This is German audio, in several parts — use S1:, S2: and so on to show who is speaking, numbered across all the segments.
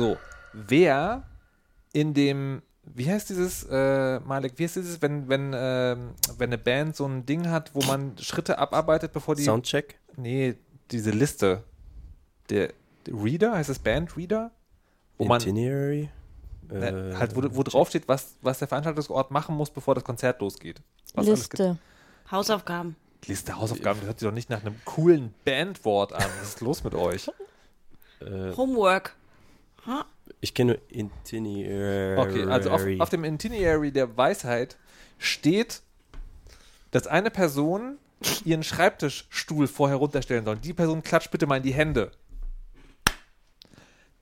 S1: So, wer in dem, wie heißt dieses, äh, Malik, wie heißt dieses, wenn, wenn, ähm, wenn eine Band so ein Ding hat, wo man Schritte abarbeitet, bevor die.
S2: Soundcheck?
S1: Nee, diese Liste. Der, der Reader, heißt es Band Reader? Wo man
S2: Itinerary?
S1: äh, halt, wo, wo drauf steht, was, was der Veranstaltungsort machen muss, bevor das Konzert losgeht. Was.
S3: Liste.
S4: Hausaufgaben.
S1: Liste Hausaufgaben, das hört sich doch nicht nach einem coolen Bandwort an. Was ist los mit euch?
S2: Äh,
S4: Homework.
S2: Ich kenne nur Itinerary.
S1: Okay, also auf, auf dem Itinerary der Weisheit steht, dass eine Person ihren Schreibtischstuhl vorher runterstellen soll. Die Person klatscht bitte mal in die Hände.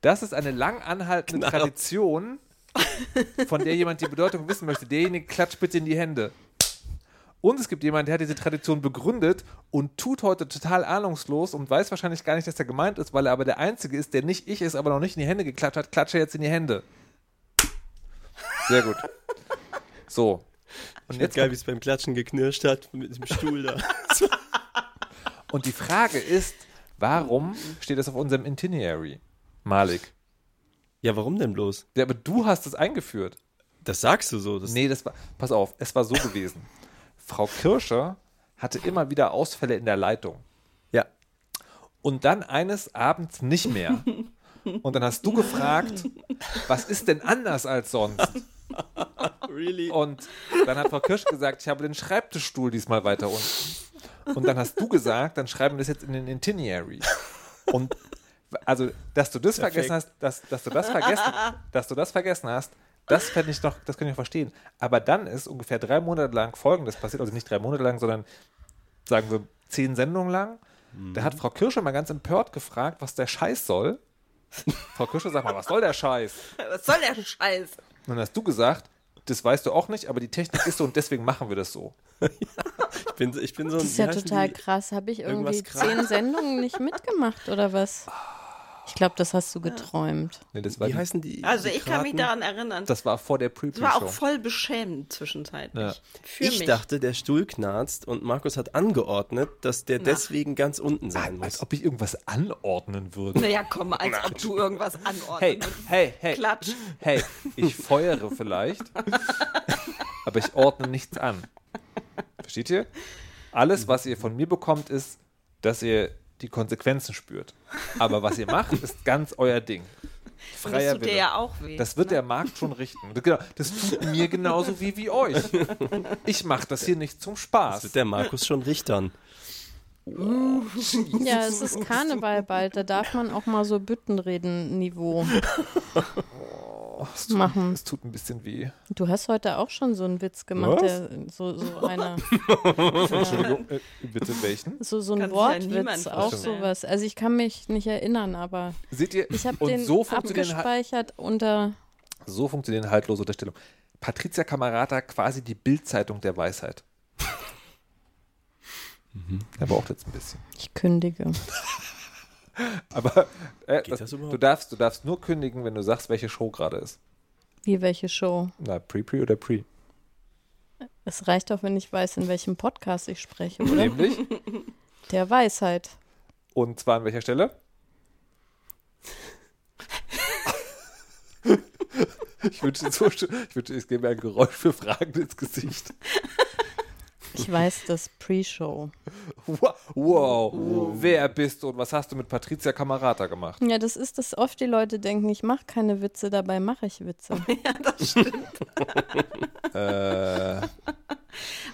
S1: Das ist eine lang anhaltende
S2: Knall.
S1: Tradition, von der jemand die Bedeutung wissen möchte. Derjenige klatscht bitte in die Hände. Und es gibt jemanden, der hat diese Tradition begründet und tut heute total ahnungslos und weiß wahrscheinlich gar nicht, dass er gemeint ist, weil er aber der Einzige ist, der nicht ich ist, aber noch nicht in die Hände geklatscht hat, klatsche jetzt in die Hände. Sehr gut. So. Und jetzt
S2: Geil, wie es beim Klatschen geknirscht hat mit dem Stuhl da.
S1: Und die Frage ist, warum steht das auf unserem Itinerary? Malik.
S2: ja, warum denn bloß?
S1: Ja, aber du hast es eingeführt.
S2: Das sagst du so. Das
S1: Nee, das war, pass auf, es war so gewesen. Frau Kirscher hatte immer wieder Ausfälle in der Leitung.
S2: Ja.
S1: Und dann eines Abends nicht mehr. Und dann hast du gefragt, was ist denn anders als sonst?
S2: Really?
S1: Und dann hat Frau Kirsch gesagt, ich habe den Schreibtischstuhl diesmal weiter unten. Und dann hast du gesagt, dann schreiben wir das jetzt in den Itinerary. Und also, dass du das
S2: Perfekt.
S1: vergessen hast, dass, dass du das vergessen, dass du das vergessen hast, das fände ich noch, das kann ich noch verstehen. Aber dann ist ungefähr drei Monate lang Folgendes passiert, also nicht drei Monate lang, sondern sagen wir zehn Sendungen lang. Da hat Frau Kirsche mal ganz empört gefragt, was der Scheiß soll. Frau Kirsche, sag mal, was soll der Scheiß?
S4: Was soll der Scheiß?
S1: Und dann hast du gesagt, das weißt du auch nicht, aber die Technik ist so und deswegen machen wir das so.
S2: Ich bin, ich bin so ein.
S3: Das ist ja total
S2: die?
S3: krass. Habe ich irgendwie zehn Sendungen nicht mitgemacht oder was? Ich glaube, das hast du geträumt.
S1: Nee, das, war
S2: Wie
S1: die,
S2: heißen die?
S4: Also
S2: die
S4: ich kann mich daran erinnern. Das
S1: das war vor der
S4: war
S1: Pre-Pre-Show.
S4: auch voll beschämend zwischenzeitlich.
S1: Ja.
S4: Für
S2: Ich
S4: mich.
S2: dachte, der Stuhl knarzt und Markus hat angeordnet, dass der
S4: Na.
S2: deswegen ganz unten sein
S1: Als
S2: muss.
S1: ob ich irgendwas anordnen würde.
S4: Naja, komm, als ob du irgendwas anordnest.
S1: Hey, hey, hey.
S4: Klatsch.
S1: Hey, ich feuere vielleicht, aber ich ordne nichts an. Versteht ihr? Alles, was ihr von mir bekommt, ist, dass ihr die Konsequenzen spürt. Aber was ihr macht, ist ganz euer Ding.
S4: Das
S1: Freier
S4: tut dir
S1: Wille.
S4: ja auch weh.
S1: Das wird der Markt schon richten. Genau, Das tut mir genauso wie, wie euch. Ich mache das hier nicht zum
S2: Das
S1: Spaß.
S2: wird der Markus schon richtern.
S3: Ja, es ist Karneval bald. Da darf man auch mal so Büttenreden-Niveau
S1: Es tut,
S3: machen.
S1: es tut ein bisschen weh.
S3: Du hast heute auch schon so einen Witz gemacht, der so, so einer,
S1: Entschuldigung, äh, bitte welchen?
S3: so, so ein
S4: Kann sich ja
S3: Wortwitz, auch sowas. Also ich kann mich nicht erinnern, aber
S1: Seht ihr?
S3: ich habe den
S1: so halt-
S3: abgespeichert unter
S1: so funktionieren haltlose Unterstellungen. Patricia Camerata quasi die Bildzeitung der Weisheit. Er braucht jetzt ein bisschen.
S3: ich kündige.
S1: Aber äh,
S2: Geht
S1: das,
S2: das
S1: du, darfst, du darfst nur kündigen, wenn du sagst, welche Show gerade ist.
S3: Wie welche Show?
S1: Na, Pre-Pre oder Pre?
S3: Es reicht doch, wenn ich weiß, in welchem Podcast ich spreche, oder?
S1: Nämlich.
S3: Der Weisheit.
S1: Und zwar an welcher Stelle? Ich wünsche, so, ich wünsche, ich gebe mir ein Geräusch für Fragen ins Gesicht.
S3: Ich weiß das Pre-Show.
S1: Wow, wow. wer bist du und was hast du mit Patricia Camerata gemacht?
S3: Ja, das ist, dass oft die Leute denken, ich mache keine Witze, dabei mache ich Witze.
S4: ja, das stimmt.
S1: Äh,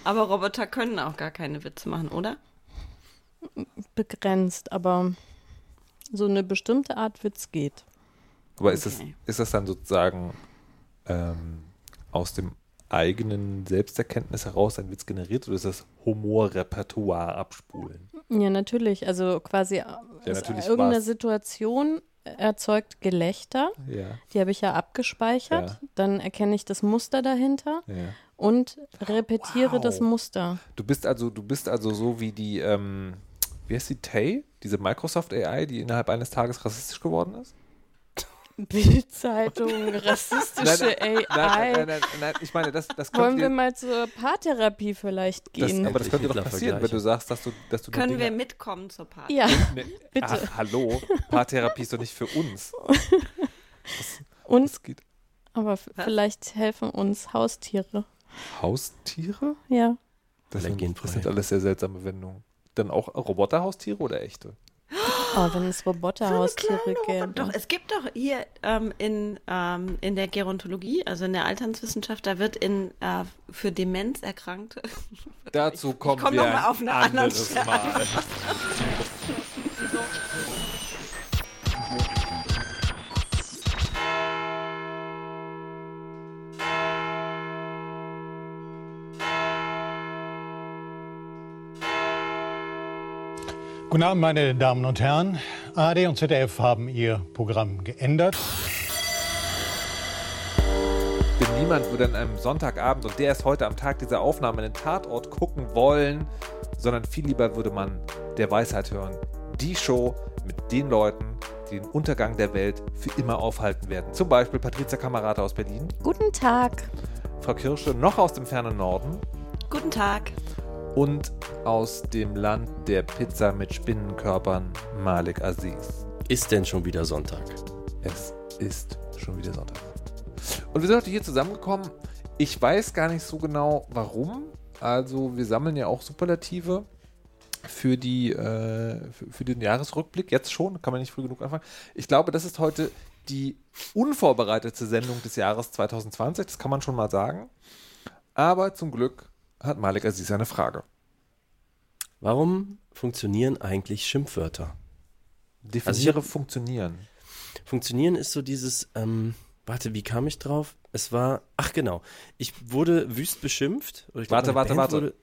S4: Aber Roboter können auch gar keine Witze machen, oder?
S3: Begrenzt, aber so eine bestimmte Art Witz geht.
S1: aber ist, das,
S4: Okay.
S1: ist das dann sozusagen ähm, aus dem eigenen Selbsterkenntnis heraus ein Witz generiert oder ist das Humorrepertoire abspulen?
S3: Ja, natürlich. Also quasi ist
S1: natürlich
S3: irgendeine
S1: war's.
S3: Situation erzeugt Gelächter.
S1: Ja,
S3: Die habe ich ja abgespeichert.
S1: Ja.
S3: Dann erkenne ich das Muster dahinter
S1: ja.
S3: und repetiere
S1: Wow.
S3: das Muster.
S1: Du bist also, du bist also so wie die, ähm, wie heißt die Tay, diese Microsoft AI, die innerhalb eines Tages rassistisch geworden ist?
S3: Bildzeitung, rassistische AI.
S1: Nein, nein, nein, nein, nein, ich meine, das, das
S3: Wollen
S1: könnte
S3: wir
S1: dir,
S3: mal zur Paartherapie vielleicht
S1: das,
S3: gehen?
S1: aber das könnte doch passieren, wenn du sagst, dass du, dass du
S4: Können wir mitkommen zur Party?
S3: ja, bitte.
S1: Ach, hallo, Paartherapie ist doch nicht für uns.
S3: Und,
S1: Das geht.
S3: aber vielleicht helfen uns Haustiere.
S1: Haustiere?
S3: Ja.
S1: Das sind, das sind alles sehr seltsame Wendungen. Dann auch Roboterhaustiere oder echte?
S3: Oh, wenn es Roboterhaustiere gäbe.
S4: Doch, es gibt doch hier ähm, in, ähm, in der Gerontologie, also in der Alternswissenschaft, da wird in äh, für Demenz Erkrankte.
S1: Dazu kommen
S4: komm
S1: wir
S4: noch mal
S1: ein
S4: auf eine andere
S1: anderes
S4: Stelle.
S1: Mal.
S5: Guten Abend, meine Damen und Herren. ARD und ZDF haben ihr Programm geändert.
S1: Denn niemand würde an einem Sonntagabend, und der ist heute am Tag dieser Aufnahme, einen Tatort gucken wollen, sondern viel lieber würde man der Weisheit hören. Die Show mit den Leuten, die den Untergang der Welt für immer aufhalten werden. Zum Beispiel Patricia Kamerata aus Berlin,
S3: Guten Tag.
S1: Frau Kirsche noch aus dem fernen Norden
S4: Guten Tag.
S1: und aus dem Land der Pizza mit Spinnenkörpern Malik Aziz.
S2: Ist denn schon wieder Sonntag?
S1: Es ist schon wieder Sonntag. Und wir sind heute hier zusammengekommen. Ich weiß gar nicht so genau, warum. Also wir sammeln ja auch Superlative für, die, äh, für, für den Jahresrückblick. Jetzt schon, kann man nicht früh genug anfangen. Ich glaube, das ist heute die unvorbereitete Sendung des Jahres 2020. Das kann man schon mal sagen. Aber zum Glück hat Malik Aziz eine Frage.
S2: Warum funktionieren eigentlich Schimpfwörter?
S1: Definiere
S2: Also
S1: funktionieren.
S2: Funktionieren ist so dieses, ähm, warte, wie kam ich drauf? Es war, ach genau, ich wurde wüst beschimpft. Oder ich glaub,
S1: Warte, warte,
S2: Band
S1: warte.
S2: Wurde,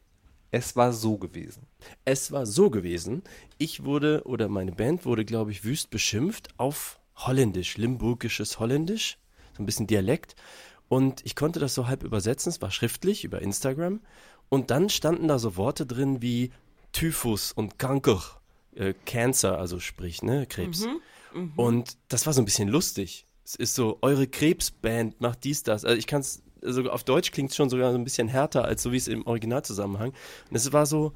S1: Es war so gewesen.
S2: es war so gewesen, ich wurde, oder meine Band wurde, glaube ich, wüst beschimpft auf Holländisch, limburgisches Holländisch, so ein bisschen Dialekt. Und ich konnte das so halb übersetzen, es war schriftlich über Instagram. Und dann standen da so Worte drin wie Typhus und Kanker, äh, Cancer, also sprich, ne, Krebs. Und das war so ein bisschen lustig. Es ist so, eure Krebsband macht dies, das. Also ich kann es, also auf Deutsch klingt es schon sogar so ein bisschen härter, als so wie es im Originalzusammenhang. Und es war so,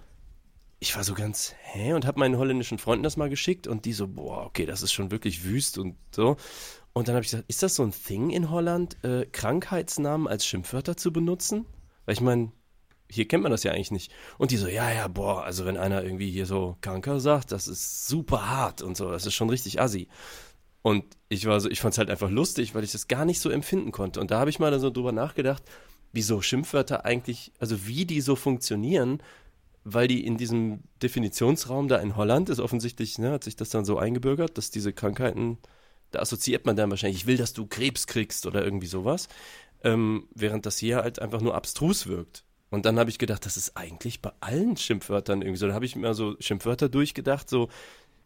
S2: ich war so ganz, hä? Und habe meinen holländischen Freunden das mal geschickt und die so, boah, okay, das ist schon wirklich wüst und so. Und dann habe ich gesagt, ist das so ein Thing in Holland, äh, Krankheitsnamen als Schimpfwörter zu benutzen? Weil ich meine, hier kennt man das ja eigentlich nicht. Und die so, ja, ja, boah, also wenn einer irgendwie hier so Kranker sagt, das ist super hart und so, das ist schon richtig assi. Und ich war so, ich fand es halt einfach lustig, weil ich das gar nicht so empfinden konnte. Und da habe ich mal so drüber nachgedacht, wieso Schimpfwörter eigentlich, also wie die so funktionieren, weil die in diesem Definitionsraum da in Holland ist offensichtlich, ne, hat sich das dann so eingebürgert, dass diese Krankheiten, da assoziiert man dann wahrscheinlich, ich will, dass du Krebs kriegst oder irgendwie sowas, ähm, während das hier halt einfach nur abstrus wirkt. Und dann habe ich gedacht, das ist eigentlich bei allen Schimpfwörtern irgendwie so. Da habe ich mir so Schimpfwörter durchgedacht, so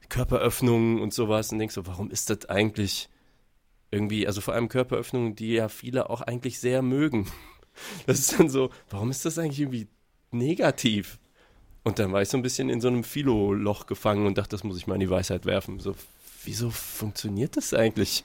S2: Körperöffnungen und sowas und denk so, warum ist das eigentlich irgendwie, also vor allem Körperöffnungen, die ja viele auch eigentlich sehr mögen. Das ist dann so, warum ist das eigentlich irgendwie negativ? Und dann war ich so ein bisschen in so einem Philo-Loch gefangen und dachte, das muss ich mal in die Weisheit werfen. So, wieso funktioniert das eigentlich?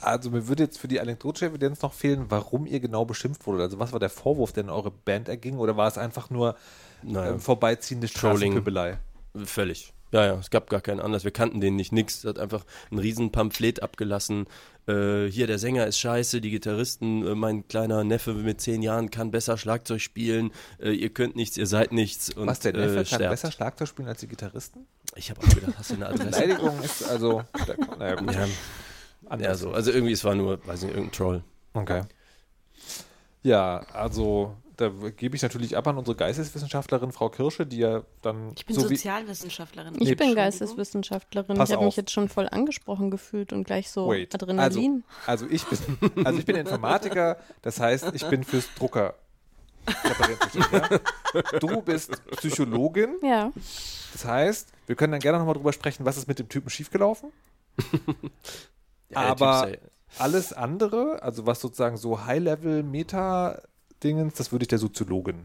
S1: Also mir würde jetzt für die anekdotische Evidenz noch fehlen, warum ihr genau beschimpft wurde. Also was war der Vorwurf, der in eure Band erging? Oder war es einfach nur
S2: Naja,
S1: ähm, vorbeiziehende
S2: Trolling.
S1: Straßenpöbelei?
S2: Völlig. Ja, ja, es gab gar keinen Anlass. Wir kannten den nicht, nix. Er hat einfach ein riesen Pamphlet abgelassen. Äh, hier, der Sänger ist scheiße, die Gitarristen, äh, mein kleiner Neffe mit zehn Jahren kann besser Schlagzeug spielen. Äh, ihr könnt nichts, ihr seid nichts. Und,
S1: Was, der Neffe
S2: äh,
S1: kann
S2: sterbt.
S1: besser Schlagzeug spielen als die Gitarristen?
S2: Ich habe auch gedacht, hast du eine Adresse?
S1: Beleidigung ist also... Naja, gut.
S2: ja, ja, so. Also irgendwie, es war nur, weiß nicht, irgendein Troll.
S1: Okay. Ja, also da gebe ich natürlich ab an unsere Geisteswissenschaftlerin Frau Kirsche, die ja dann
S4: Ich bin
S1: so
S4: Sozialwissenschaftlerin.
S3: Ich
S1: Nee,
S3: bin. Geisteswissenschaftlerin.
S1: Pass
S3: ich habe mich jetzt schon voll angesprochen gefühlt und gleich so
S1: Wait.
S3: Adrenalin.
S1: Also, also ich bin also ich bin Informatiker, das heißt, ich bin fürs Drucker ja? Du bist Psychologin,
S3: ja.
S1: das heißt, wir können dann gerne nochmal drüber sprechen, was ist mit dem Typen schiefgelaufen.
S2: Ja,
S1: Aber alles andere, also was sozusagen so High-Level-Meta-Dingens, das würde ich der Soziologin.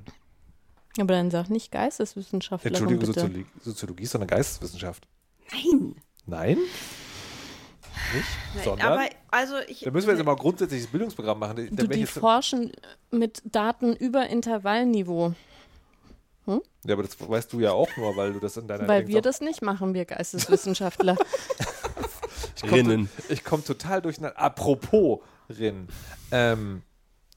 S3: Aber dann sag nicht Geisteswissenschaftlerin,
S1: Entschuldigung,
S3: bitte.
S1: Soziologie, Soziologie ist doch eine Geisteswissenschaft.
S4: Nein.
S1: Nein? Nicht?
S4: Nein,
S1: Sondern?
S4: aber also ich.
S1: da müssen wir jetzt mal grundsätzliches Bildungsprogramm machen. Da- da
S3: Du, die forschen mit Daten über Intervallniveau.
S1: ja, aber das weißt du ja auch nur, weil du das in deiner
S3: Weil wir das nicht machen, wir Geisteswissenschaftler.
S1: komm,
S2: Rinnen.
S1: Ich komme total durcheinander. Apropos Rinnen. Ähm,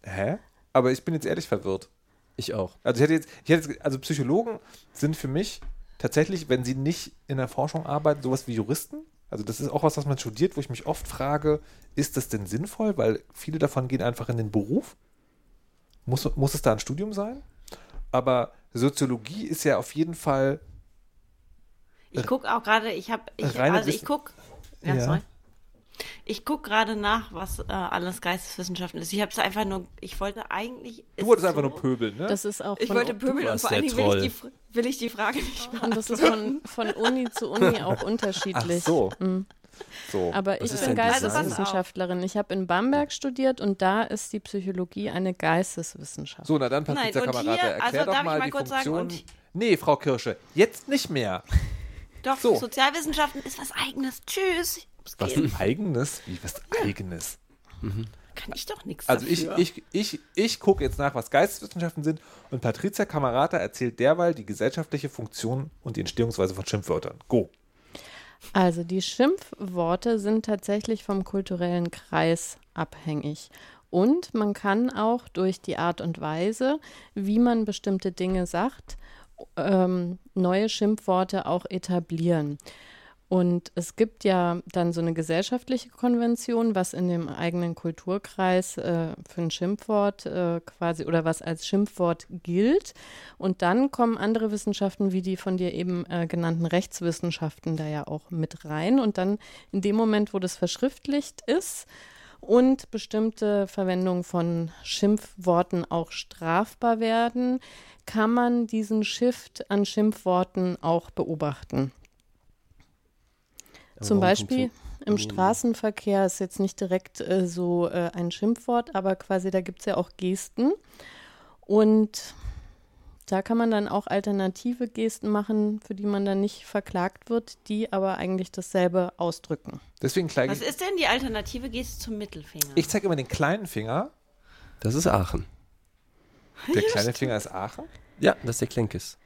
S1: hä? Aber ich bin jetzt ehrlich verwirrt.
S2: Ich auch.
S1: Also ich hätte jetzt, ich hätte jetzt, also Psychologen sind für mich tatsächlich, wenn sie nicht in der Forschung arbeiten, sowas wie Juristen. Also das ist auch was, was man studiert, wo ich mich oft frage, ist das denn sinnvoll? Weil viele davon gehen einfach in den Beruf. Muss, muss es da ein Studium sein? Aber Soziologie ist ja auf jeden Fall
S4: Ich gucke auch gerade, ich habe, ich, also ich gucke, ja,
S1: Ja.
S4: sorry. Ich gucke gerade nach, was äh, alles Geisteswissenschaften ist. Ich habe es einfach nur, ich wollte eigentlich.
S1: Du wolltest
S4: es
S1: einfach
S4: so,
S1: nur pöbeln, ne?
S3: Das ist auch
S4: Ich wollte pöbeln und vor allen Dingen will ich, die, will ich die Frage nicht
S3: und
S4: beantworten.
S3: das ist von, von Uni zu Uni auch
S1: Ach
S3: unterschiedlich.
S1: so.
S3: Mhm.
S1: so.
S3: Aber ich bin? Geisteswissenschaftlerin. Ich habe in Bamberg studiert und da ist die Psychologie eine Geisteswissenschaft.
S1: So, na dann, Patricia
S4: Nein, und
S1: Kamerad,
S4: hier-
S1: erklär
S4: also
S1: doch
S4: darf ich
S1: mal
S4: mal
S1: die
S4: kurz sagen,
S1: Funktion.
S4: und-
S1: nee, Frau Kirsche, jetzt nicht mehr.
S4: Doch,
S1: So.
S4: Sozialwissenschaften ist was Eigenes. Tschüss. Ich
S1: Was
S4: gehen.
S1: eigenes? Wie was eigenes?
S4: Kann ich doch nichts
S1: Also ich,
S4: dafür.
S1: ich, ich, ich gucke jetzt nach, was Geisteswissenschaften sind und Patricia Kamerata erzählt derweil die gesellschaftliche Funktion und die Entstehungsweise von Schimpfwörtern. Go.
S3: Also die Schimpfworte sind tatsächlich vom kulturellen Kreis abhängig. Und man kann auch durch die Art und Weise, wie man bestimmte Dinge sagt, ähm, neue Schimpfworte auch etablieren. Und es gibt ja dann so eine gesellschaftliche Konvention, was in dem eigenen Kulturkreis äh, für ein Schimpfwort äh, quasi oder was als Schimpfwort gilt. Und dann kommen andere Wissenschaften wie die von dir eben äh, genannten Rechtswissenschaften da ja auch mit rein. Und dann in dem Moment, wo das verschriftlicht ist und bestimmte Verwendung von Schimpfworten auch strafbar werden, kann man diesen Shift an Schimpfworten auch beobachten.
S2: Aber
S3: Zum Beispiel im Straßenverkehr ist jetzt nicht direkt äh, so äh, ein Schimpfwort, aber quasi da gibt es ja auch Gesten. Und da kann man dann auch alternative Gesten machen, für die man dann nicht verklagt wird, die aber eigentlich dasselbe ausdrücken.
S1: Deswegen zeige
S4: Was ist denn die Alternative? Gehst du zum Mittelfinger?
S1: Ich zeige immer den kleinen Finger.
S2: Das ist Aachen.
S1: Der kleine Finger ist Aachen.
S2: Ja, das ist der Klenkes.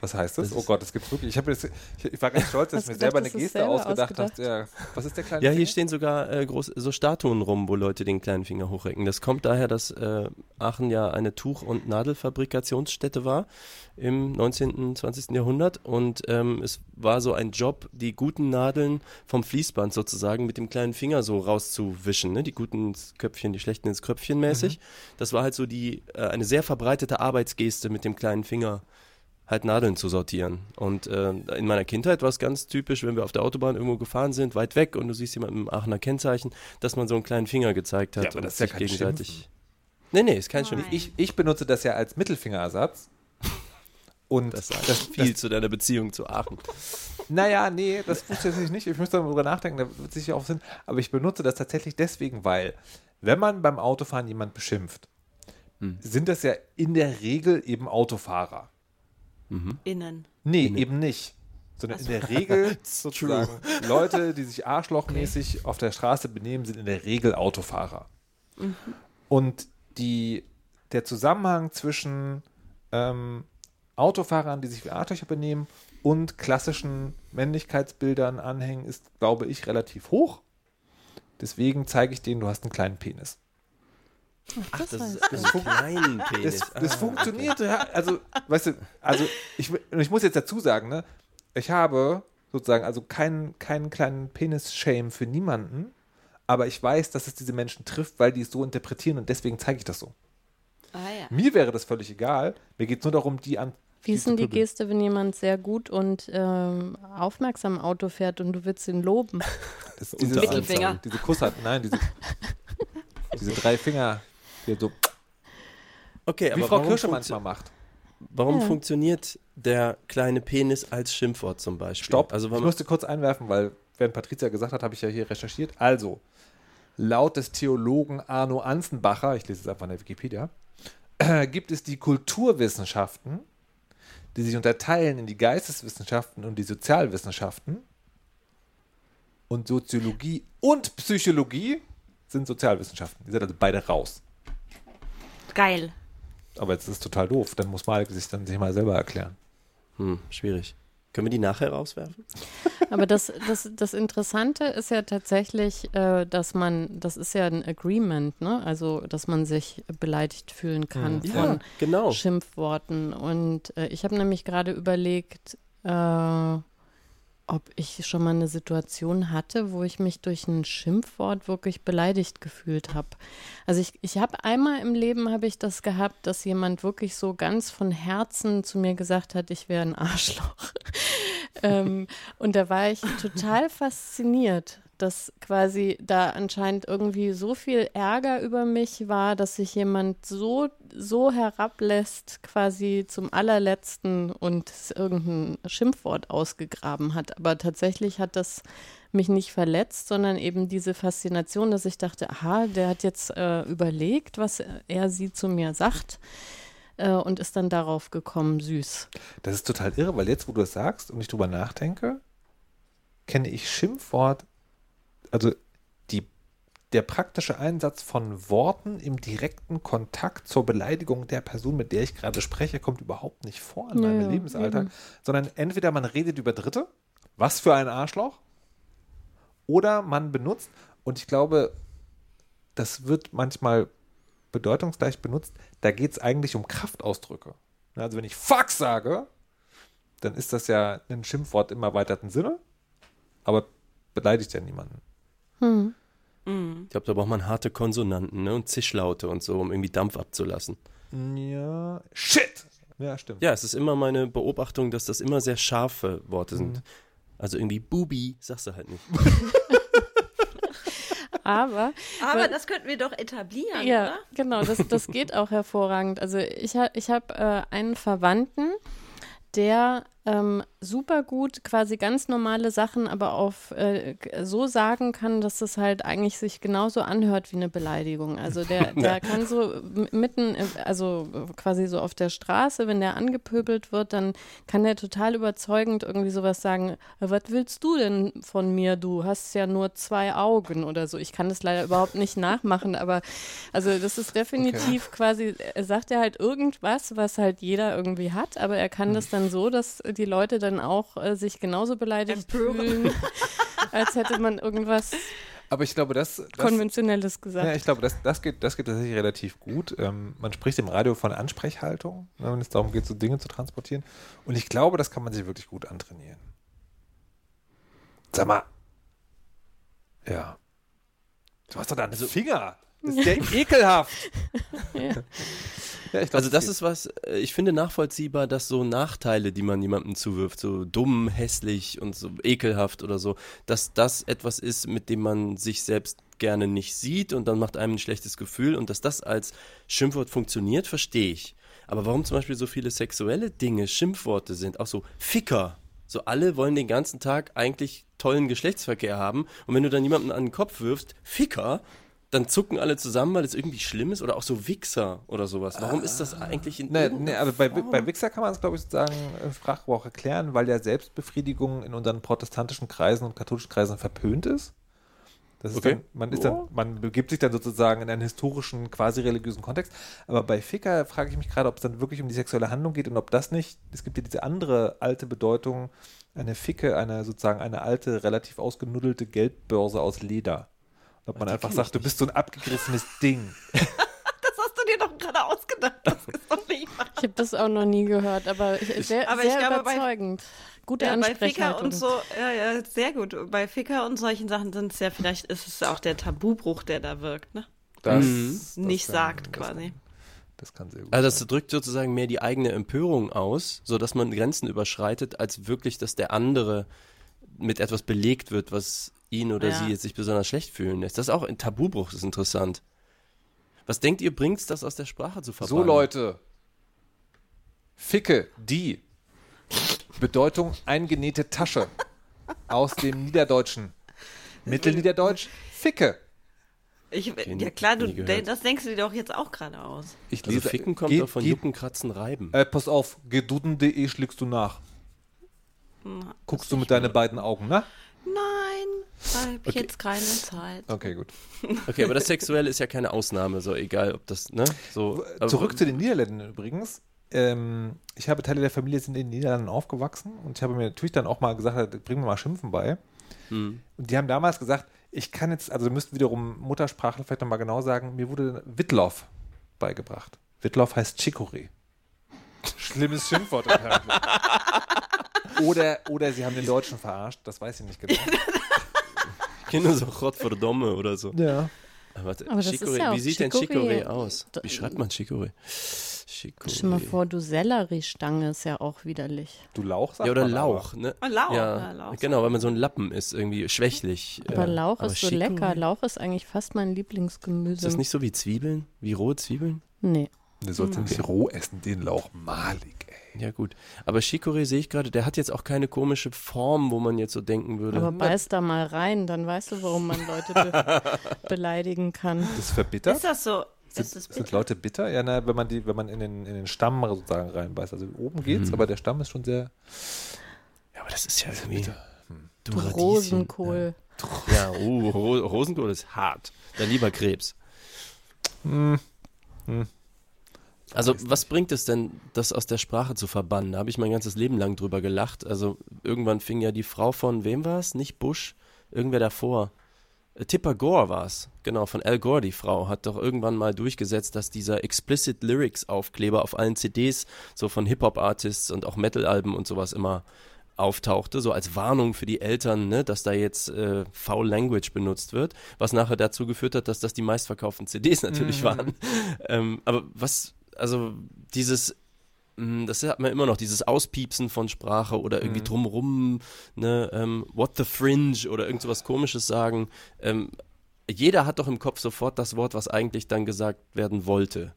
S1: Was heißt das?
S2: Das
S1: Oh Gott, das gibt's wirklich. Ich, hab jetzt, ich, ich war ganz stolz, dass ich mir
S3: gedacht,
S1: selber eine Geste
S3: selber
S1: ausgedacht
S3: ausgedacht.
S1: habe. Ja. Was ist der kleine
S2: Ja,
S1: Finger?
S2: hier stehen sogar äh, groß, so Statuen rum, wo Leute den kleinen Finger hochrecken. Das kommt daher, dass äh, Aachen ja eine Tuch- und Nadelfabrikationsstätte war im 19. und 20. Jahrhundert und ähm, es war so ein Job, die guten Nadeln vom Fließband sozusagen mit dem kleinen Finger so rauszuwischen, ne? die guten ins Köpfchen, die schlechten ins Kröpfchen mäßig. Das war halt so die äh, eine sehr verbreitete Arbeitsgeste mit dem kleinen Finger halt Nadeln zu sortieren. Und äh, in meiner Kindheit war es ganz typisch, wenn wir auf der Autobahn irgendwo gefahren sind, weit weg und du siehst jemanden im Aachener Kennzeichen, dass man so einen kleinen Finger gezeigt hat
S1: Ja, aber
S2: und
S1: das ist ja
S2: sich
S1: kein
S2: gegenseitig. Nee, nee, ist kein Schimpf.
S4: Nein.
S1: Ich, ich benutze das ja als Mittelfingerersatz. Und
S2: Das sagt
S1: das,
S2: viel zu deiner Beziehung zu Aachen.
S1: Naja, nee, das wusste ich nicht. Ich müsste darüber nachdenken, da wird sicher auch Sinn. Aber ich benutze das tatsächlich deswegen, weil, wenn man beim Autofahren jemand beschimpft,
S2: Hm.
S1: sind das ja in der Regel eben Autofahrer.
S4: Innen.
S1: Nee, eben nicht. Sondern in der Regel sozusagen Leute, die sich arschlochmäßig auf der Straße benehmen, sind in der Regel Autofahrer. Und die, der Zusammenhang zwischen ähm, Autofahrern, die sich wie Arschlöcher benehmen, und klassischen Männlichkeitsbildern anhängen, ist, glaube ich, relativ hoch. Deswegen zeige ich denen, du hast einen kleinen Penis.
S2: Ach, das,
S3: heißt
S2: ist ein kleinen Penis.
S1: Das, das
S2: Ah,
S1: funktioniert, ja. Also, weißt du, also ich, ich muss jetzt dazu sagen, ne, ich habe sozusagen also keinen, keinen kleinen Penis-Shame für niemanden, aber ich weiß, dass es diese Menschen trifft, weil die es so interpretieren und deswegen zeige ich das so.
S4: Ah ja.
S1: Mir wäre das völlig egal. Mir geht es nur darum, die an.
S3: Wie ist denn die. Geste, wenn jemand sehr gut und ähm, aufmerksam Auto fährt und du willst ihn loben?
S1: Das, diese,
S4: Mittelfinger.
S1: Diese Kussart, nein, diese, diese drei Finger, die so,
S2: Okay,
S1: wie
S2: aber
S1: Frau Kirsche manchmal macht.
S2: warum
S3: Ja.
S2: funktioniert der kleine Penis als Schimpfwort zum Beispiel?
S1: Stopp.
S2: Also,
S1: ich musste kurz einwerfen, weil während Patricia gesagt hat, habe ich ja hier recherchiert. Also, laut des Theologen Arno Anzenbacher, ich lese es einfach in der Wikipedia, gibt es die Kulturwissenschaften, die sich unterteilen in die Geisteswissenschaften und die Sozialwissenschaften. Und Soziologie und Psychologie sind Sozialwissenschaften. Die sind also beide raus.
S4: Geil.
S1: Aber jetzt ist es total doof. Dann muss Malik sich dann sich mal selber erklären.
S2: hm, schwierig. Können wir die nachher rauswerfen?
S3: Aber das, das, das Interessante ist ja tatsächlich, äh, dass man, das ist ja ein Agreement, ne? Also, dass man sich beleidigt fühlen kann
S2: Ja,
S3: von
S2: genau.
S3: Schimpfworten. Und äh, ich habe nämlich gerade überlegt, äh, ob ich schon mal eine Situation hatte, wo ich mich durch ein Schimpfwort wirklich beleidigt gefühlt habe. Also ich, ich habe einmal im Leben habe ich das gehabt, dass jemand wirklich so ganz von Herzen zu mir gesagt hat, ich wäre ein Arschloch. ähm, und da war ich total fasziniert, dass quasi da anscheinend irgendwie so viel Ärger über mich war, dass sich jemand so, so herablässt, quasi zum allerletzten und irgendein Schimpfwort ausgegraben hat. Aber tatsächlich hat das mich nicht verletzt, sondern eben diese Faszination, dass ich dachte, aha, der hat jetzt äh, überlegt, was er sie zu mir sagt äh, und ist dann darauf gekommen, süß.
S1: Das ist total irre, weil jetzt, wo du es sagst und ich drüber nachdenke, kenne ich Schimpfwort, also die, der praktische Einsatz von Worten im direkten Kontakt zur Beleidigung der Person, mit der ich gerade spreche, kommt überhaupt nicht vor in
S3: Ja,
S1: meinem
S3: ja,
S1: Lebensalltag,
S3: eben.
S1: sondern entweder man redet über Dritte, was für ein Arschloch, oder man benutzt, und ich glaube, das wird manchmal bedeutungsgleich benutzt, da geht es eigentlich um Kraftausdrücke. Also wenn ich Fuck sage, dann ist das ja ein Schimpfwort im erweiterten Sinne, aber beleidigt ja niemanden.
S3: Hm.
S2: Ich glaube, da braucht man harte Konsonanten ne? und Zischlaute und so, um irgendwie Dampf abzulassen.
S1: Ja. Shit! Ja, stimmt.
S2: Ja, es ist immer meine Beobachtung, dass das immer sehr scharfe Worte sind.
S1: Mhm.
S2: Also irgendwie Bubi, sagst du halt nicht.
S3: Aber
S4: Aber
S3: Weil-
S4: das könnten wir doch etablieren,
S3: Ja,
S4: oder?
S3: genau, das, das geht auch hervorragend. Also ich, ha, ich habe äh, einen Verwandten, der ähm, super gut quasi ganz normale Sachen aber auf äh, so sagen kann, dass es halt eigentlich sich genauso anhört wie eine Beleidigung. Also der, der kann so mitten, also quasi so auf der Straße, wenn der angepöbelt wird, dann kann der total überzeugend irgendwie sowas sagen, "Äh, was willst du denn von mir, du hast ja nur zwei Augen oder so. Ich kann das leider überhaupt nicht nachmachen, aber also das ist definitiv quasi, er sagt ja halt irgendwas, was halt jeder irgendwie hat, aber er kann das dann so, dass die Leute dann auch äh, sich genauso beleidigt
S4: Empören.
S3: fühlen, als hätte man irgendwas
S1: Aber ich glaube, das, das
S3: Konventionelles gesagt.
S1: Ja, ich glaube, das, das, geht, das geht tatsächlich relativ gut. Ähm, man spricht im Radio von Ansprechhaltung, wenn es darum geht, so Dinge zu transportieren. Und ich glaube, das kann man sich wirklich gut antrainieren. Sag mal. Ja. Du hast doch da einen Finger. Das ist ja ekelhaft.
S3: Ja.
S1: Ja, ich glaub,
S2: Also das ist was, äh, ich finde nachvollziehbar, dass so Nachteile, die man jemandem zuwirft, so dumm, hässlich und so ekelhaft oder so, dass das etwas ist, mit dem man sich selbst gerne nicht sieht und dann macht einem ein schlechtes Gefühl und dass das als Schimpfwort funktioniert, verstehe ich. Aber warum zum Beispiel so viele sexuelle Dinge Schimpfworte sind, auch so Ficker. So alle wollen den ganzen Tag eigentlich tollen Geschlechtsverkehr haben und wenn du dann jemanden an den Kopf wirfst, Ficker, dann zucken alle zusammen, weil es irgendwie schlimm ist oder auch so Wichser oder sowas. Warum ist das eigentlich in
S1: Nee, nee, aber bei, bei Wichser kann man es, glaube ich, sozusagen im Sprachgebrauch erklären, weil ja Selbstbefriedigung in unseren protestantischen Kreisen und katholischen Kreisen verpönt ist. Das ist
S2: Okay.
S1: dann, man, ist dann, man begibt sich dann sozusagen in einen historischen, quasi religiösen Kontext. Aber bei Ficker frage ich mich gerade, ob es dann wirklich um die sexuelle Handlung geht und ob das nicht, es gibt ja diese andere alte Bedeutung, eine Ficke, eine sozusagen eine alte, relativ ausgenuddelte Geldbörse aus Leder. Ob man einfach sagt, du bist so ein abgegriffenes Ding.
S4: Das hast du dir doch gerade ausgedacht. Das ist doch nicht wahr.
S3: Ich habe das auch noch nie gehört, aber ich, sehr,
S4: Aber ich
S3: sehr
S4: glaube, bei-
S3: überzeugend. Gute
S4: Ja, bei Ficker und so, ja, ja, sehr gut. Bei Ficker und solchen Sachen sind es ja, vielleicht ist es auch der Tabubruch, der da wirkt, ne?
S1: Das,
S2: Mhm.
S1: das
S4: Nicht
S1: kann-
S4: sagt
S1: das
S4: quasi.
S1: Kann, das kann sehr gut
S2: Also
S1: sein.
S2: das drückt sozusagen mehr die eigene Empörung aus, so dass man Grenzen überschreitet, als wirklich, dass der andere mit etwas belegt wird, was ihn oder
S4: Ja.
S2: sie jetzt sich besonders schlecht fühlen lässt. Das ist auch ein Tabubruch, das ist interessant. Was denkt ihr, bringt's das aus der Sprache zu verbannen?
S1: So, Leute. Ficke, die. Bedeutung eingenähte Tasche. Aus dem Niederdeutschen. Mittelniederdeutsch, Ficke.
S4: Ich,
S2: Okay,
S4: ja klar, du, das denkst du dir doch jetzt auch gerade aus.
S1: Ich
S2: Also Ficken kommt
S1: Geh-
S2: doch von Jucken, Kratzen, Reiben.
S1: Äh, pass auf, geduden.de schlägst du nach.
S4: Na,
S1: Guckst du mit deinen beiden Augen, ne?
S4: Nein, hab ich
S1: Okay.
S4: jetzt keine Zeit.
S1: Okay, gut.
S2: Okay, aber das Sexuelle ist ja keine Ausnahme, so egal, ob das, ne? So, aber-
S1: Zurück zu den Niederländern übrigens. ähm, ich habe Teile der Familie sind in den Niederlanden aufgewachsen und ich habe mir natürlich dann auch mal gesagt, bring mir mal Schimpfen bei.
S2: Hm.
S1: Und die haben damals gesagt, ich kann jetzt, also wir müssten wiederum Muttersprachler vielleicht nochmal genau sagen, mir wurde Wittloff beigebracht. Wittloff heißt Chicorée. Schlimmes Schimpfwort. oder, oder sie haben den Deutschen verarscht, das weiß ich nicht genau.
S2: Ich kenne so Gottverdomme oder so.
S1: Ja.
S2: Aber warte,
S3: Aber das ist
S2: Chicorée,
S3: ja auch
S2: wie sieht denn
S3: Chicorée.
S2: Chicorée aus? Wie schreibt man Chicorée?
S3: Stell dir mal vor, du Selleriestange ist ja auch widerlich.
S1: Du Lauch sagt
S2: Ja, oder
S1: man
S2: Lauch, ne?
S4: Oh, Lauch,
S2: Ja,
S4: ja, Lauch.
S2: genau, weil man so ein Lappen ist, irgendwie schwächlich.
S3: Aber
S2: äh,
S3: Lauch
S2: aber
S3: ist so
S2: Chicorée-
S3: lecker. Lauch ist eigentlich fast mein Lieblingsgemüse.
S2: Ist das nicht so wie Zwiebeln? Wie rohe Zwiebeln?
S3: Nee.
S1: Aber. Du sollst ihn nicht roh essen, den Lauch malig, ey.
S2: Ja, gut. Aber Chicorée sehe ich gerade, der hat jetzt auch keine komische Form, wo man jetzt so denken würde.
S3: Aber beiß da mal rein, dann weißt du, warum man Leute be beleidigen kann.
S1: Das ist verbittert.
S4: Ist das so? Ist
S1: Sind,
S4: das
S1: sind
S4: bitter?
S1: Leute bitter? Ja, na, wenn man die, wenn man in den, in den Stamm sozusagen reinbeißt. Also oben geht's,
S2: Mhm.
S1: aber der Stamm ist schon sehr
S2: Ja, aber das ist ja irgendwie.
S1: bitter.
S2: Du
S3: Du. Rosenkohl.
S2: Ja, uh, Ro Rosenkohl ist hart. Dann lieber Krebs.
S1: Hm.
S2: Also, was bringt es denn, das aus der Sprache zu verbannen? Da habe ich mein ganzes Leben lang drüber gelacht. Also, irgendwann fing ja die Frau von, wem war es? Nicht Bush? Irgendwer davor. Äh, Tipper Gore war es. Genau, von Al Gore, die Frau, hat doch irgendwann mal durchgesetzt, dass dieser Explicit Lyrics Aufkleber auf allen CDs, so von Hip-Hop-Artists und auch Metal-Alben und sowas immer auftauchte, so als Warnung für die Eltern, ne, dass da jetzt äh, Foul Language benutzt wird, was nachher dazu geführt hat, dass das die meistverkauften CDs natürlich waren. Ähm, aber was, also dieses, mh, das hat man immer noch, dieses Auspiepsen von Sprache oder irgendwie drumrum, ne, ähm, what the fringe oder irgend sowas komisches sagen. Ähm, jeder hat doch im Kopf sofort das Wort, was eigentlich dann gesagt werden wollte.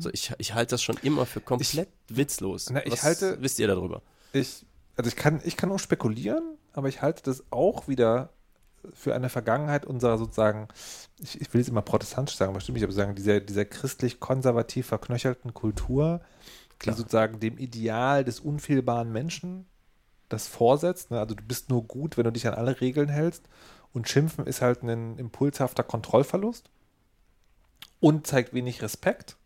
S2: So, ich, ich halte das schon immer für komplett witzlos.
S1: Na, ich
S2: was
S1: halte-
S2: wisst ihr darüber?
S1: Ich, also ich kann, ich kann auch spekulieren, aber ich halte das auch wieder für eine Vergangenheit unserer sozusagen, ich, ich will jetzt immer protestantisch sagen, bestimmt nicht, aber sagen, dieser, dieser christlich-konservativ verknöchelten Kultur, die sozusagen dem Ideal des unfehlbaren Menschen das vorsetzt. Ne? Also du bist nur gut, wenn du dich an alle Regeln hältst. Und Schimpfen ist halt ein impulshafter Kontrollverlust und zeigt wenig Respekt.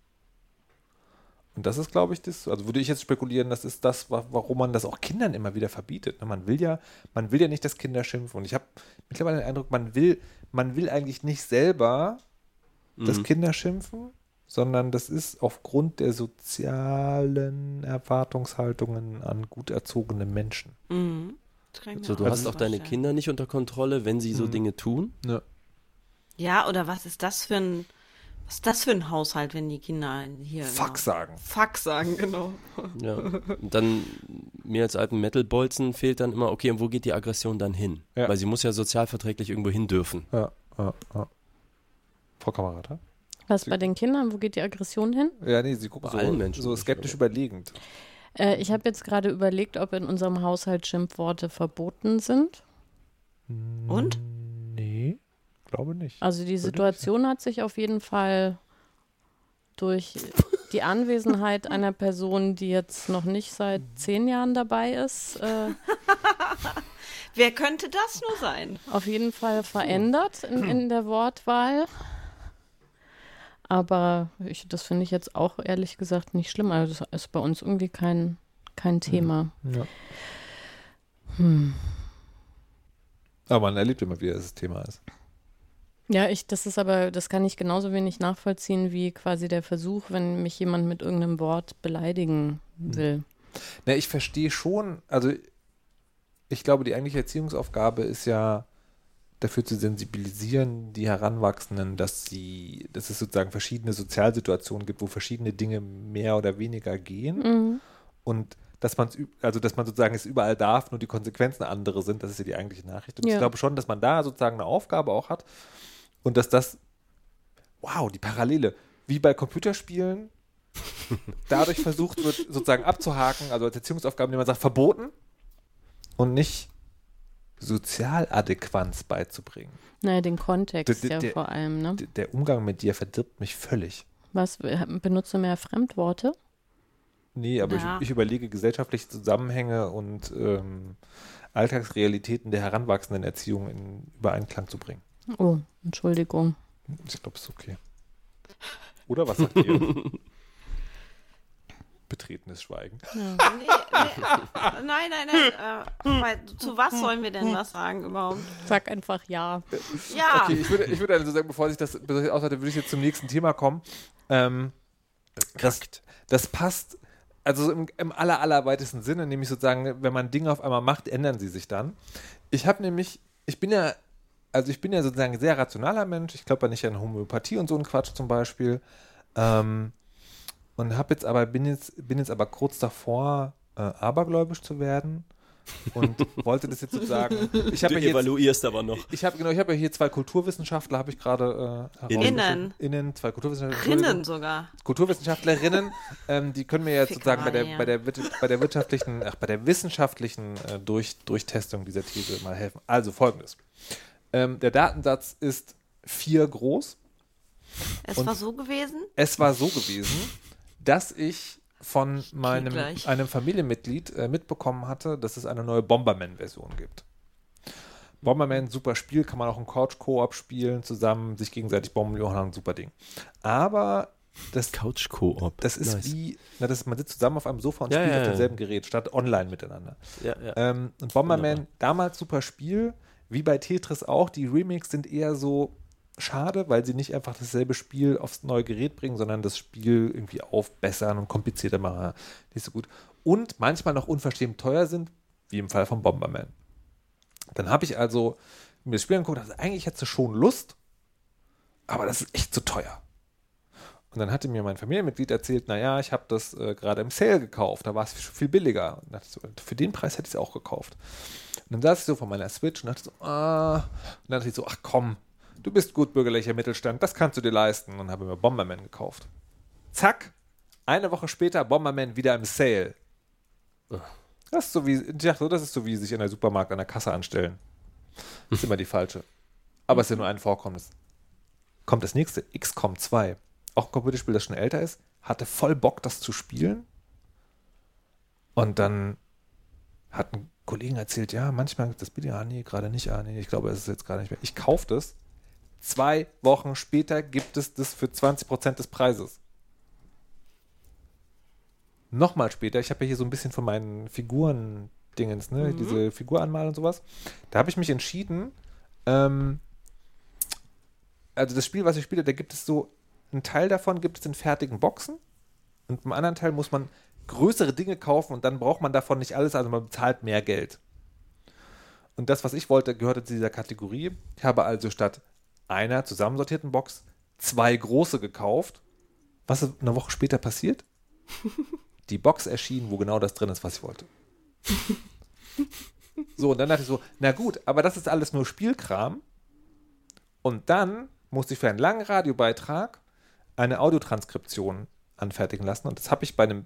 S1: Und das ist, glaube ich, das, also würde ich jetzt spekulieren, das ist das, wa- warum man das auch Kindern immer wieder verbietet. ne? Man will ja, man will ja nicht, dass Kinder schimpfen. Und ich habe mittlerweile den Eindruck, man will, man will eigentlich nicht selber, dass
S2: Mhm.
S1: Kinder schimpfen, sondern das ist aufgrund der sozialen Erwartungshaltungen an gut erzogene Menschen.
S4: Mhm. Das kann ich mir
S2: So, du hast auch deine. Kinder nicht unter Kontrolle, wenn sie so
S1: Mhm.
S2: Dinge tun.
S1: Ja.
S4: Ja, oder was ist das für ein, was ist das für ein Haushalt, wenn die Kinder hier
S1: Fuck
S4: genau,
S1: sagen.
S4: Fuck sagen, genau.
S2: Ja. Und dann, mir als alten Metal-Bolzen fehlt dann immer, okay, und wo geht die Aggression dann hin?
S1: Ja.
S2: Weil sie muss ja sozialverträglich irgendwo hin dürfen.
S1: Ja, ja, ja. Frau Kamerata?
S3: Was bei den Kindern, wo geht die Aggression hin?
S1: Ja, nee, sie gucken
S2: Bei
S1: so,
S2: allen Menschen
S1: so skeptisch überlegend.
S3: Äh, ich habe jetzt gerade überlegt, ob in unserem Haushalt Schimpfworte verboten sind.
S4: Und?
S1: Nee, glaube nicht.
S3: Also die Situation hat sich auf jeden Fall durch die Anwesenheit einer Person, die jetzt noch nicht seit zehn Jahren dabei ist, äh,
S4: Wer könnte das nur sein?
S3: auf jeden Fall verändert in, in der Wortwahl. Aber ich, das finde ich jetzt auch ehrlich gesagt nicht schlimm. Also das ist bei uns irgendwie kein, kein Thema.
S1: Ja.
S3: Hm.
S1: Aber man erlebt immer wieder, dass es Thema ist.
S3: Ja, ich, das ist aber, das kann ich genauso wenig nachvollziehen wie quasi der Versuch, wenn mich jemand mit irgendeinem Wort beleidigen will.
S1: Na, ich verstehe schon, also ich glaube, die eigentliche Erziehungsaufgabe ist ja dafür zu sensibilisieren, die Heranwachsenden, dass sie, dass es sozusagen verschiedene Sozialsituationen gibt, wo verschiedene Dinge mehr oder weniger gehen
S3: Mhm.
S1: und dass man also dass man sozusagen es überall darf, nur die Konsequenzen andere sind, das ist ja die eigentliche Nachricht. Und
S3: Ja.
S1: ich glaube schon, dass man da sozusagen eine Aufgabe auch hat und dass das, wow, die Parallele, wie bei Computerspielen dadurch versucht wird, sozusagen abzuhaken, also als Erziehungsaufgabe, indem man sagt, verboten und nicht Sozialadäquanz beizubringen.
S3: Naja, den Kontext
S1: Der-
S3: ja
S1: der-
S3: vor allem, ne?
S1: Der Umgang mit dir verdirbt mich völlig.
S3: Was, benutze mehr Fremdworte?
S1: Nee, aber
S4: Ja.
S1: ich, ich überlege gesellschaftliche Zusammenhänge und ähm, Alltagsrealitäten der heranwachsenden Erziehung in Übereinklang zu bringen.
S3: Oh, Entschuldigung.
S1: Ich glaube, es ist okay. Oder was sagt ihr? Betretenes Schweigen.
S4: Nee, nee, nein, nein, nein. Äh, zu was sollen wir denn was sagen überhaupt?
S3: Sag einfach ja.
S4: Ja.
S1: Okay, ich würde, ich würde also sagen, bevor sich das ausweitet, würde ich jetzt zum nächsten Thema kommen. Ähm, das, das passt, also im, im aller, allerweitesten Sinne, nämlich sozusagen, wenn man Dinge auf einmal macht, ändern sie sich dann. Ich habe nämlich, ich bin ja, also ich bin ja sozusagen ein sehr rationaler Mensch. Ich glaube ja nicht an Homöopathie und so einen Quatsch zum Beispiel. Ähm, und habe jetzt aber, bin jetzt, bin jetzt aber kurz davor, äh, abergläubisch zu werden. Und wollte das jetzt sozusagen. Ich habe
S2: Du
S1: ja jetzt,
S2: evaluierst aber noch.
S1: ich habe genau, ich habe ja hier zwei Kulturwissenschaftler, habe ich gerade äh,
S2: Innen.
S1: Innen, zwei Kulturwissenschaftler.
S4: Rinnen sogar.
S1: Kulturwissenschaftlerinnen, ähm, die können mir jetzt sozusagen bei der, bei der, bei der wirtschaftlichen, ach, bei der wissenschaftlichen äh, Durch, Durchtestung dieser These mal helfen. Also folgendes. Ähm, der Datensatz ist vier groß.
S4: Es
S1: Und-
S4: war so gewesen.
S1: Es war so gewesen, dass ich von meinem
S4: gleich.
S1: einem Familienmitglied äh, mitbekommen hatte, dass es eine neue Bomberman-Version gibt. Bomberman, super Spiel, kann man auch im Couch-Koop spielen, zusammen sich gegenseitig bomben, Johann, super Ding. Aber das,
S2: Couch Koop.
S1: das ist
S2: Nice.
S1: wie, na, das, man sitzt zusammen auf einem Sofa und
S2: Ja,
S1: spielt
S2: ja,
S1: auf
S2: ja.
S1: demselben Gerät, statt online miteinander.
S2: Ja, ja.
S1: Ähm, und Bomberman,
S2: Wunderbar.
S1: damals super Spiel, wie bei Tetris auch. Die Remakes sind eher so schade, weil sie nicht einfach dasselbe Spiel aufs neue Gerät bringen, sondern das Spiel irgendwie aufbessern und komplizierter machen. Nicht so gut. Und manchmal noch unverschämt teuer sind, wie im Fall von Bomberman. Dann habe ich also mir das Spiel angeguckt dachte, eigentlich hättest du schon Lust, aber das ist echt zu teuer. Und dann hatte mir mein Familienmitglied erzählt, naja, ich habe das äh, gerade im Sale gekauft, da war es viel billiger. Und dachte ich so, für den Preis hätte ich es auch gekauft. Und dann saß ich so vor meiner Switch und dachte so, ah, und dann dachte ich so, ach komm, du bist gut bürgerlicher Mittelstand, das kannst du dir leisten. Und habe mir Bomberman gekauft. Zack, eine Woche später Bomberman wieder im Sale. Das ist so wie, ich dachte das ist so wie sich in der Supermarkt an der Kasse anstellen. Das ist immer die falsche. Aber es ist ja nur ein Vorkommnis. Kommt das nächste, XCOM 2. Auch ein Computerspiel, das schon älter ist. Hatte voll Bock, das zu spielen. Und dann hat ein Kollegen erzählt, ja, manchmal gibt das Bitte, ah, nee, gerade nicht, ah, nee, ich glaube, es ist jetzt gerade nicht mehr. Ich kaufe das. Zwei Wochen später gibt es das für 20% des Preises. Nochmal später, ich habe ja hier so ein bisschen von meinen Figuren-Dingens, ne, diese Figur anmalen und sowas. Da habe ich mich entschieden, ähm, also das Spiel, was ich spiele, da gibt es so, einen Teil davon gibt es in fertigen Boxen und im anderen Teil muss man größere Dinge kaufen und dann braucht man davon nicht alles, also man bezahlt mehr Geld. Und das, was ich wollte, gehörte zu dieser Kategorie. Ich habe also statt einer zusammensortierten Box zwei große gekauft. Was ist eine Woche später passiert? Die Box erschien, wo genau das drin ist, was ich wollte. So, und dann dachte ich so, na gut, aber das ist alles nur Spielkram. Und dann musste ich für einen langen Radiobeitrag eine Audiotranskription anfertigen lassen. Und das habe ich bei einem,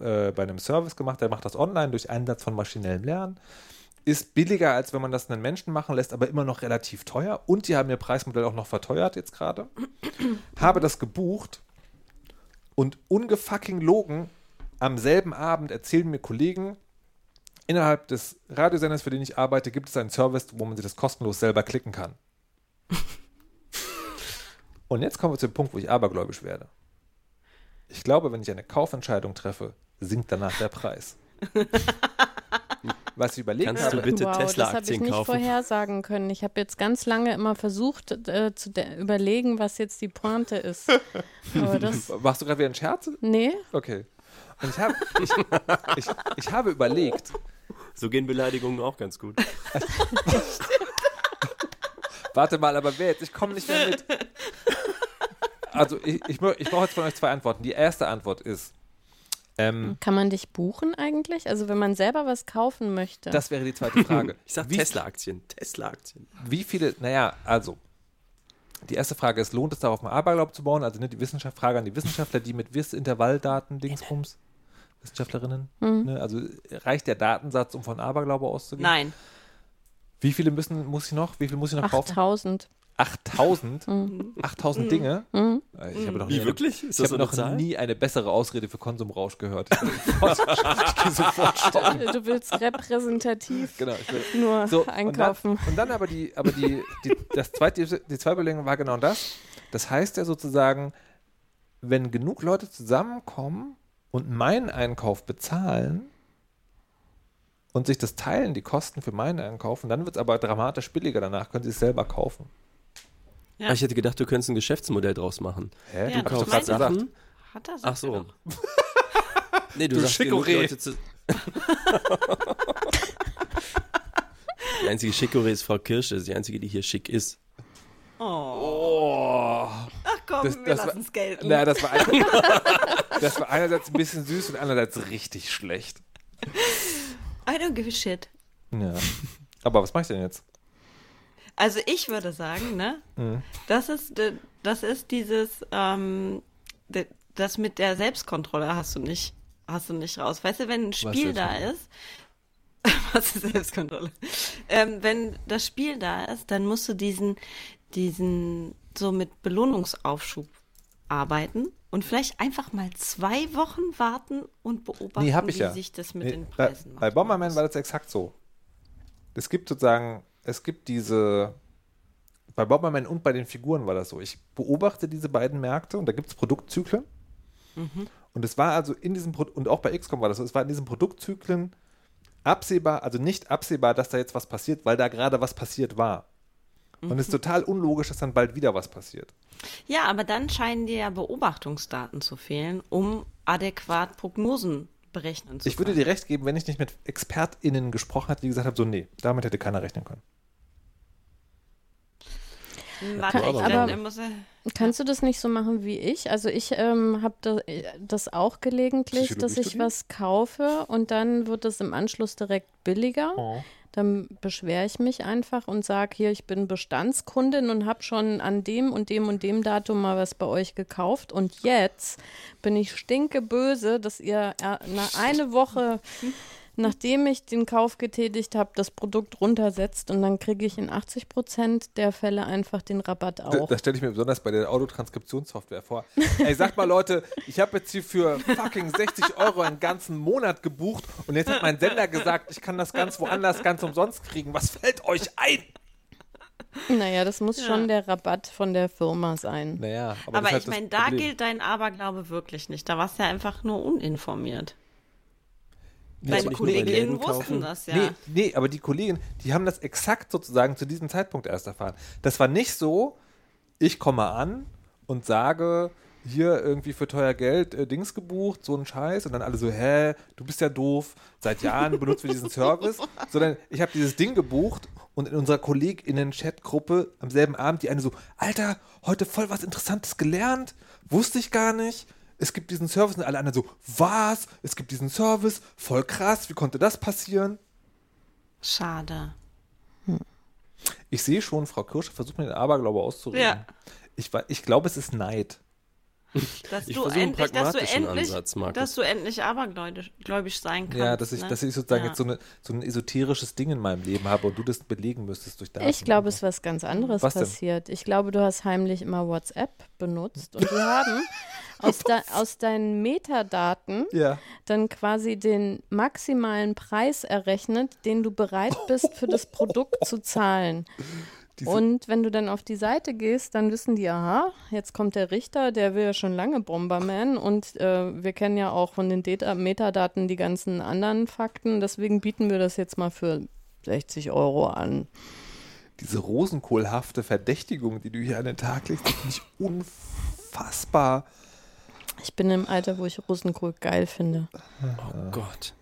S1: äh, bei einem Service gemacht, der macht das online durch Einsatz von maschinellem Lernen. Ist billiger, als wenn man das einen Menschen machen lässt, aber immer noch relativ teuer. Und die haben ihr Preismodell auch noch verteuert jetzt gerade. habe das gebucht und ungefucking logen, am selben Abend erzählen mir Kollegen, innerhalb des Radiosenders, für den ich arbeite, gibt es einen Service, wo man sich das kostenlos selber klicken kann. Und jetzt kommen wir zu dem Punkt, wo ich abergläubisch werde. Ich glaube, wenn ich eine Kaufentscheidung treffe, sinkt danach der Preis. Was ich überlegt
S2: Kannst
S1: habe,
S2: du bitte
S3: wow, das habe ich
S2: Tesla-Aktien
S3: nicht
S2: kaufen?
S3: vorhersagen können. Ich habe jetzt ganz lange immer versucht äh, zu überlegen, was jetzt die Pointe ist. Aber das,
S1: machst du gerade wieder einen Scherz?
S3: nee,
S1: Okay. Und ich habe ich, ich, ich habe überlegt,
S2: So gehen Beleidigungen auch ganz gut.
S1: Warte mal, aber wer jetzt? Ich komme nicht mehr mit. Also ich, ich, ich brauche jetzt von euch zwei Antworten. Die erste Antwort ist, ähm,
S3: kann man dich buchen eigentlich? Also wenn man selber was kaufen möchte.
S1: das wäre die zweite Frage.
S2: Ich sag
S1: wie,
S2: Tesla-Aktien. Tesla-Aktien.
S1: Wie viele, naja, also, die erste Frage ist, lohnt es darauf, mal Aberglaub zu bauen? Also ne, die Wissenschaft, Frage an die Wissenschaftler, die mit Wiss-Intervalldaten, Dingsbums, Wissenschaftlerinnen, ne, also reicht der Datensatz, um von Aberglaube auszugehen?
S4: Nein.
S1: Wie viele müssen, muss ich noch, wie viel muss ich noch kaufen?
S3: 8000.
S1: 8000? 8000 Dinge? Äh, Ich habe noch nie
S2: Wie,
S1: eine-
S2: wirklich? Ist
S1: Ich
S2: das
S1: habe
S2: so eine
S1: noch
S2: Zahl?
S1: nie eine bessere Ausrede für Konsumrausch gehört. Ich sofort stoppen.
S3: Du willst repräsentativ
S1: Genau, ich will,
S3: nur
S1: so,
S3: einkaufen.
S1: Und dann, und dann aber die, aber die, die das zweite, die zweite Überlegung war genau das. Das heißt ja sozusagen, wenn genug Leute zusammenkommen, und meinen Einkauf bezahlen und sich das teilen, die Kosten für meinen Einkauf, und dann wird es aber dramatisch billiger. Danach können sie es selber kaufen.
S4: Ja.
S2: Ah, Ich hätte gedacht, du könntest ein Geschäftsmodell draus machen.
S1: Hä?
S4: Ja,
S1: du
S4: das
S1: kaufst Sachen.
S4: Hat er
S2: Ach
S4: sagt er
S2: so. Nee, du,
S1: Du
S2: sagst genug
S1: Chicorée.
S2: Leute zu. die einzige Chicorée ist Frau Kirsche, ist die einzige, die hier schick ist.
S4: Oh.
S1: Oh.
S4: Ach komm,
S1: Das-
S4: wir lassen es gelten.
S1: Na, das war, ein, das war einerseits ein bisschen süß und andererseits richtig schlecht.
S4: I don't give a shit.
S1: Ja. Aber was mach ich denn jetzt?
S4: Also ich würde sagen, ne?
S1: Mhm.
S4: Das ist das ist dieses ähm, das mit der Selbstkontrolle hast du nicht hast du nicht raus. Weißt du, wenn ein Spiel da ist, was ist Selbstkontrolle? Ähm, wenn das Spiel da ist, dann musst du diesen diesen so mit Belohnungsaufschub arbeiten und vielleicht einfach mal zwei Wochen warten und beobachten,
S1: Nee,
S4: wie
S1: ja.
S4: sich das mit
S1: Nee,
S4: den
S1: bei,
S4: Preisen
S1: bei
S4: macht.
S1: Bomberman war das exakt so. Es gibt sozusagen, es gibt diese, bei Bomberman und bei den Figuren war das so. Ich beobachte diese beiden Märkte und da gibt es Produktzyklen. Und es war also in diesem, Pro und auch bei XCOM war das so, es war in diesen Produktzyklen absehbar, also nicht absehbar, dass da jetzt was passiert, weil da gerade was passiert war. Und es ist total unlogisch, dass dann bald wieder was passiert.
S4: Ja, aber dann scheinen dir ja Beobachtungsdaten zu fehlen, um adäquat Prognosen berechnen zu
S1: Ich würde
S4: können.
S1: dir recht geben, wenn ich nicht mit ExpertInnen gesprochen hätte, die gesagt haben, so, nee, damit hätte keiner rechnen können.
S4: Warte, ich
S3: aber-
S4: dann muss er-
S3: Kannst du das nicht so machen wie ich? Also ich ähm, habe da, das auch gelegentlich, dass ich was kaufe und dann wird es im Anschluss direkt billiger.
S1: Oh.
S3: Dann beschwere ich mich einfach und sage, hier, ich bin Bestandskundin und habe schon an dem und dem und dem Datum mal was bei euch gekauft. Und jetzt bin ich stinkeböse, dass ihr äh, eine Woche, nachdem ich den Kauf getätigt habe, das Produkt runtersetzt und dann kriege ich in 80 Prozent der Fälle einfach den Rabatt
S1: Da,
S3: auch.
S1: das stelle ich mir besonders bei der Autotranskriptionssoftware vor. Ey, sagt mal Leute, ich habe jetzt hier für fucking 60 Euro einen ganzen Monat gebucht und jetzt hat mein Sender gesagt, ich kann das ganz woanders ganz umsonst kriegen. Was fällt euch ein?
S3: Naja, das muss
S4: Ja.
S3: schon der Rabatt von der Firma sein.
S1: Naja,
S4: Aber,
S1: das halt
S4: ich
S1: das
S4: meine, da gilt dein Aberglaube wirklich nicht. Da warst du ja einfach nur uninformiert. Deine
S2: bei
S4: Kolleginnen wussten das ja.
S1: Nee, nee, aber die Kollegen, die haben das exakt sozusagen zu diesem Zeitpunkt erst erfahren. Das war nicht so, ich komme an und sage, hier irgendwie für teuer Geld äh, Dings gebucht, so ein Scheiß. Und dann alle so, hä, du bist ja doof, seit Jahren benutzen wir diesen Service. Sondern ich habe dieses Ding gebucht und in unserer KollegInnen-Chat-Gruppe am selben Abend die eine so, Alter, heute voll was Interessantes gelernt, wusste ich gar nicht. Es gibt diesen Service und alle anderen so, was? Es gibt diesen Service, voll krass, wie konnte das passieren?
S4: Schade.
S1: Ich sehe schon, Frau Kirsche versucht mir den Aberglaube auszureden.
S4: Ja.
S1: Ich, ich glaube, es ist Neid.
S4: Dass
S2: Ich
S4: du
S2: versuche einen
S4: endlich, dass du endlich,
S2: Ansatz, Markus.
S4: dass du endlich abergläubisch sein kannst.
S1: ja, dass ich,
S4: ne?
S1: dass ich sozusagen
S4: Ja.
S1: jetzt so, eine, so ein esoterisches Ding in meinem Leben habe und du das belegen müsstest durch Daten.
S3: Ich glaube, es ist was ganz anderes
S1: Was denn?
S3: passiert. Ich glaube, du hast heimlich immer WhatsApp benutzt und wir haben aus, de aus deinen Metadaten
S1: Ja.
S3: dann quasi den maximalen Preis errechnet, den du bereit bist, für das Produkt zu zahlen.
S1: Diese-
S3: Und wenn du dann auf die Seite gehst, dann wissen die, aha, jetzt kommt der Richter, der will ja schon lange Bomberman und äh, wir kennen ja auch von den Data Metadaten die ganzen anderen Fakten, deswegen bieten wir das jetzt mal für 60 Euro an.
S1: Diese rosenkohlhafte Verdächtigung, die du hier an den Tag legst, finde ich unfassbar.
S3: Ich bin im Alter, wo ich Rosenkohl geil finde.
S2: Oh Gott.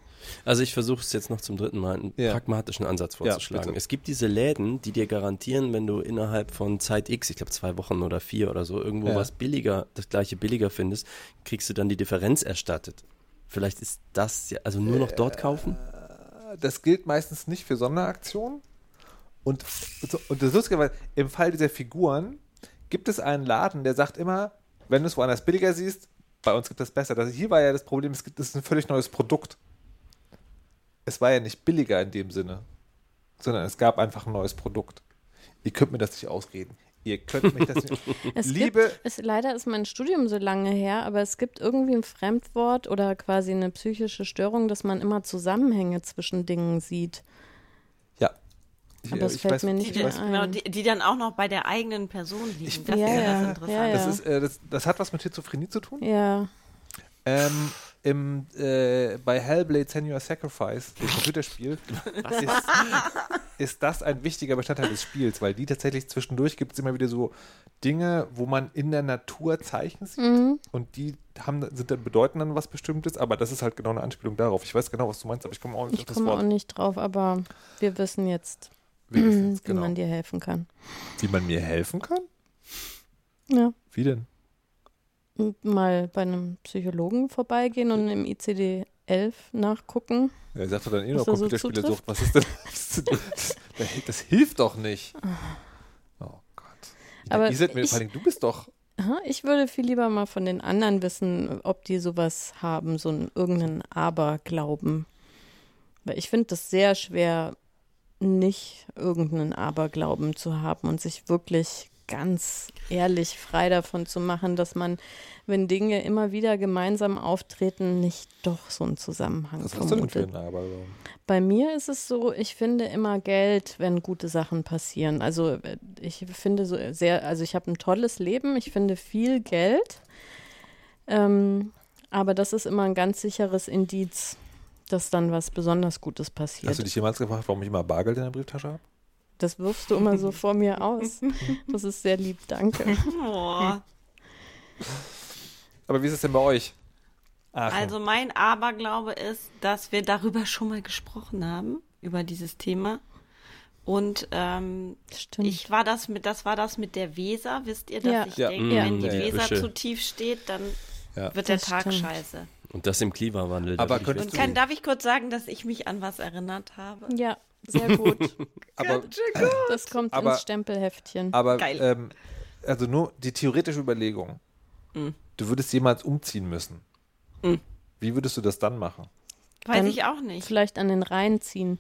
S2: Also ich versuche es jetzt noch zum dritten Mal einen
S1: Ja.
S2: pragmatischen Ansatz vorzuschlagen.
S1: bitte.
S2: es gibt diese Läden, die dir garantieren, wenn du innerhalb von Zeit X, ich glaube zwei Wochen oder vier oder so, irgendwo
S1: Ja.
S2: was billiger, das gleiche billiger findest, kriegst du dann die Differenz erstattet. Vielleicht ist das ja, also nur noch dort kaufen?
S1: Das gilt meistens nicht für Sonderaktionen. Und, und das Lustige war, im Fall dieser Figuren gibt es einen Laden, der sagt immer, wenn du es woanders billiger siehst, bei uns gibt es besser. Das, hier war ja das Problem, es gibt, ist ein völlig neues Produkt. Es war ja nicht billiger in dem Sinne, sondern es gab einfach ein neues Produkt. Ihr könnt mir das nicht ausreden. Ihr könnt mich das nicht.
S3: Es
S1: Liebe,
S3: gibt, es, leider ist mein Studium so lange her, aber es gibt irgendwie ein Fremdwort oder quasi eine psychische Störung, dass man immer Zusammenhänge zwischen Dingen sieht.
S1: ja. Ich,
S3: Aber es
S1: ich
S3: fällt
S1: weiß,
S3: mir
S4: Die,
S3: nicht
S1: ich
S3: mehr
S1: weiß,
S3: ein.
S4: genau, die, die dann auch noch bei der eigenen Person liegen.
S1: Ich-
S4: das
S3: Ja,
S4: ist ja
S3: ja,
S4: das Interessante.
S3: ja, ja.
S1: Das, ist, äh, das, das hat was mit Schizophrenie zu tun.
S3: Ja,
S1: Ähm, im, äh, bei Hellblade Senior Sacrifice, dem Computerspiel, ist, ist das ein wichtiger Bestandteil des Spiels, weil die tatsächlich zwischendurch gibt es immer wieder so Dinge, wo man in der Natur Zeichen sieht
S3: Mhm.
S1: und die haben, sind dann bedeuten dann was Bestimmtes, aber das ist halt genau eine Anspielung darauf. Ich weiß genau, was du meinst, aber ich komme auch nicht
S3: Ich
S1: auf das
S3: komme auch
S1: Wort.
S3: nicht drauf, aber wir wissen jetzt,
S1: Wir wissen es,
S3: wie
S1: genau.
S3: man dir helfen kann.
S1: Wie man mir helfen kann?
S3: Ja.
S1: Wie denn?
S3: Mal bei einem Psychologen vorbeigehen und im ICD-11 nachgucken.
S1: Ja, er sagt doch dann eh noch
S3: Was da so.
S1: Was ist denn? Das, das, hilft doch nicht. Oh Gott.
S3: Aber
S1: Iset, mir-
S3: ich-
S1: vor allem, du bist doch.
S3: Ich würde viel lieber mal von den anderen wissen, ob die sowas haben, so einen irgendeinen Aberglauben. Weil ich finde das sehr schwer, nicht irgendeinen Aberglauben zu haben und sich wirklich ganz ehrlich frei davon zu machen, dass man, wenn Dinge immer wieder gemeinsam auftreten, nicht doch so einen Zusammenhang
S1: Was hast du denn für
S3: vermutet. Bei mir ist es so, ich finde immer Geld, wenn gute Sachen passieren. Also äh, ich finde so sehr, also ich habe ein tolles Leben, ich finde viel Geld, ähm, aber das ist immer ein ganz sicheres Indiz, dass dann was besonders Gutes passiert.
S1: Hast du dich jemals gefragt, warum ich immer Bargeld in der Brieftasche habe?
S3: Das wirfst du immer so vor mir aus. Das ist sehr lieb, danke.
S4: Oh.
S1: Aber wie ist es denn bei euch? Aachen.
S4: Also mein Aberglaube ist, dass wir darüber schon mal gesprochen haben, über dieses Thema. Und ähm,
S3: Stimmt.
S4: ich war das mit, das war das mit der Weser, wisst ihr, dass
S3: Ja.
S4: ich
S1: Ja.
S4: denke,
S3: Ja.
S4: wenn die. Weser
S2: Fische.
S4: zu tief steht, dann
S1: Ja.
S4: wird der
S3: Das
S4: Tag
S3: stimmt.
S4: scheiße.
S2: Und das im Klimawandel.
S1: Aber könntest
S4: Und kann, darf ich kurz sagen, dass ich mich an was erinnert habe?
S3: ja, sehr gut.
S1: aber,
S3: Das kommt
S1: Aber-
S3: ins Stempelheftchen.
S1: aber
S4: Geil.
S1: ähm, also nur die theoretische Überlegung.
S4: Mhm.
S1: Du würdest jemals umziehen müssen.
S4: Mhm.
S1: Wie würdest du das dann machen?
S4: Weiß
S3: Dann
S4: ich auch nicht.
S3: Vielleicht an den Rhein ziehen.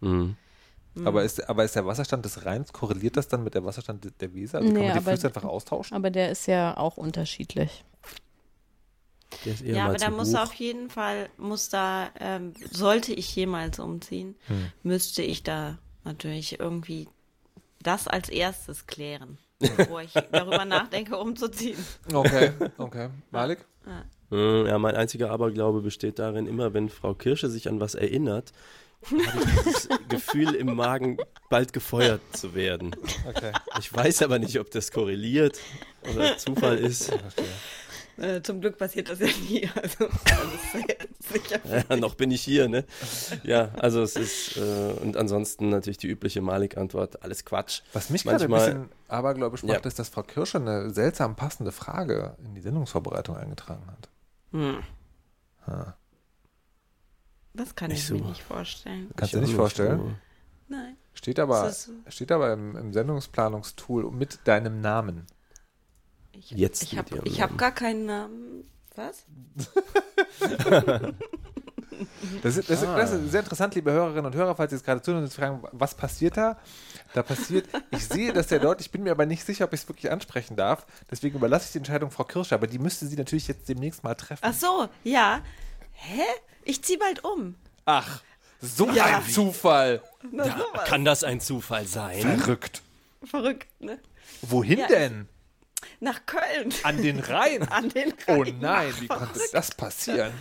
S2: Mhm.
S1: Aber, ist, aber ist der Wasserstand des Rheins, korreliert das dann mit der Wasserstand de- der Weser? Also kann
S3: Nee,
S1: man die
S3: aber-
S1: Flüsse einfach austauschen?
S3: Aber der ist ja auch unterschiedlich.
S2: Der ist eher
S4: Ja,
S2: mal
S4: aber da muss
S2: hoch.
S4: auf jeden Fall, muss da, ähm, sollte ich jemals umziehen,
S1: Hm.
S4: müsste ich da natürlich irgendwie das als erstes klären, bevor ich darüber nachdenke, umzuziehen.
S1: Okay, okay. Malik?
S2: Äh, Ja, mein einziger Aberglaube besteht darin, immer wenn Frau Kirsche sich an was erinnert, habe ich dieses Gefühl im Magen, bald gefeuert zu werden.
S1: Okay.
S2: Ich weiß aber nicht, ob das korreliert oder Zufall ist.
S1: Verstehe.
S4: Äh, zum Glück passiert das ja nie. Also, sicher.
S2: Ja, noch bin ich hier, ne? Ja, also es ist, äh, und ansonsten natürlich die übliche Malik-Antwort, alles Quatsch.
S1: Was mich gerade ein bisschen abergläubisch macht,
S2: Ja.
S1: ist, dass Frau Kirsche eine seltsam passende Frage in die Sendungsvorbereitung eingetragen hat.
S4: Hm.
S1: Ha.
S4: Das kann
S2: Nicht
S4: ich
S2: so.
S4: mir nicht vorstellen.
S1: Kannst
S2: Ich
S1: du
S2: auch
S1: nicht vorstellen?
S2: so.
S4: Nein.
S1: Steht aber,
S4: so.
S1: steht aber im, im Sendungsplanungstool mit deinem Namen.
S4: Ich,
S2: Jetzt
S4: ich habe hab gar keinen Namen. Was?
S1: Das ist, das, ist, das ist sehr interessant, liebe Hörerinnen und Hörer, falls Sie jetzt gerade zuhören und sich fragen, was passiert da? Da passiert, ich sehe das sehr deutlich, ich bin mir aber nicht sicher, ob ich es wirklich ansprechen darf. Deswegen überlasse ich die Entscheidung Frau Kirsche, aber die müsste sie natürlich jetzt demnächst mal treffen.
S4: Ach so, ja. Hä? Ich zieh bald um.
S1: Ach, so
S4: Ja.
S1: ein Zufall.
S4: Na,
S2: Ja,
S4: sowas.
S2: kann das ein Zufall sein?
S1: Verrückt.
S4: Verrückt, ne?
S1: Wohin
S4: Ja.
S1: denn?
S4: Nach Köln.
S1: An den Rhein.
S4: An den
S1: Oh
S4: Rhein.
S1: nein, wie konnte das passieren?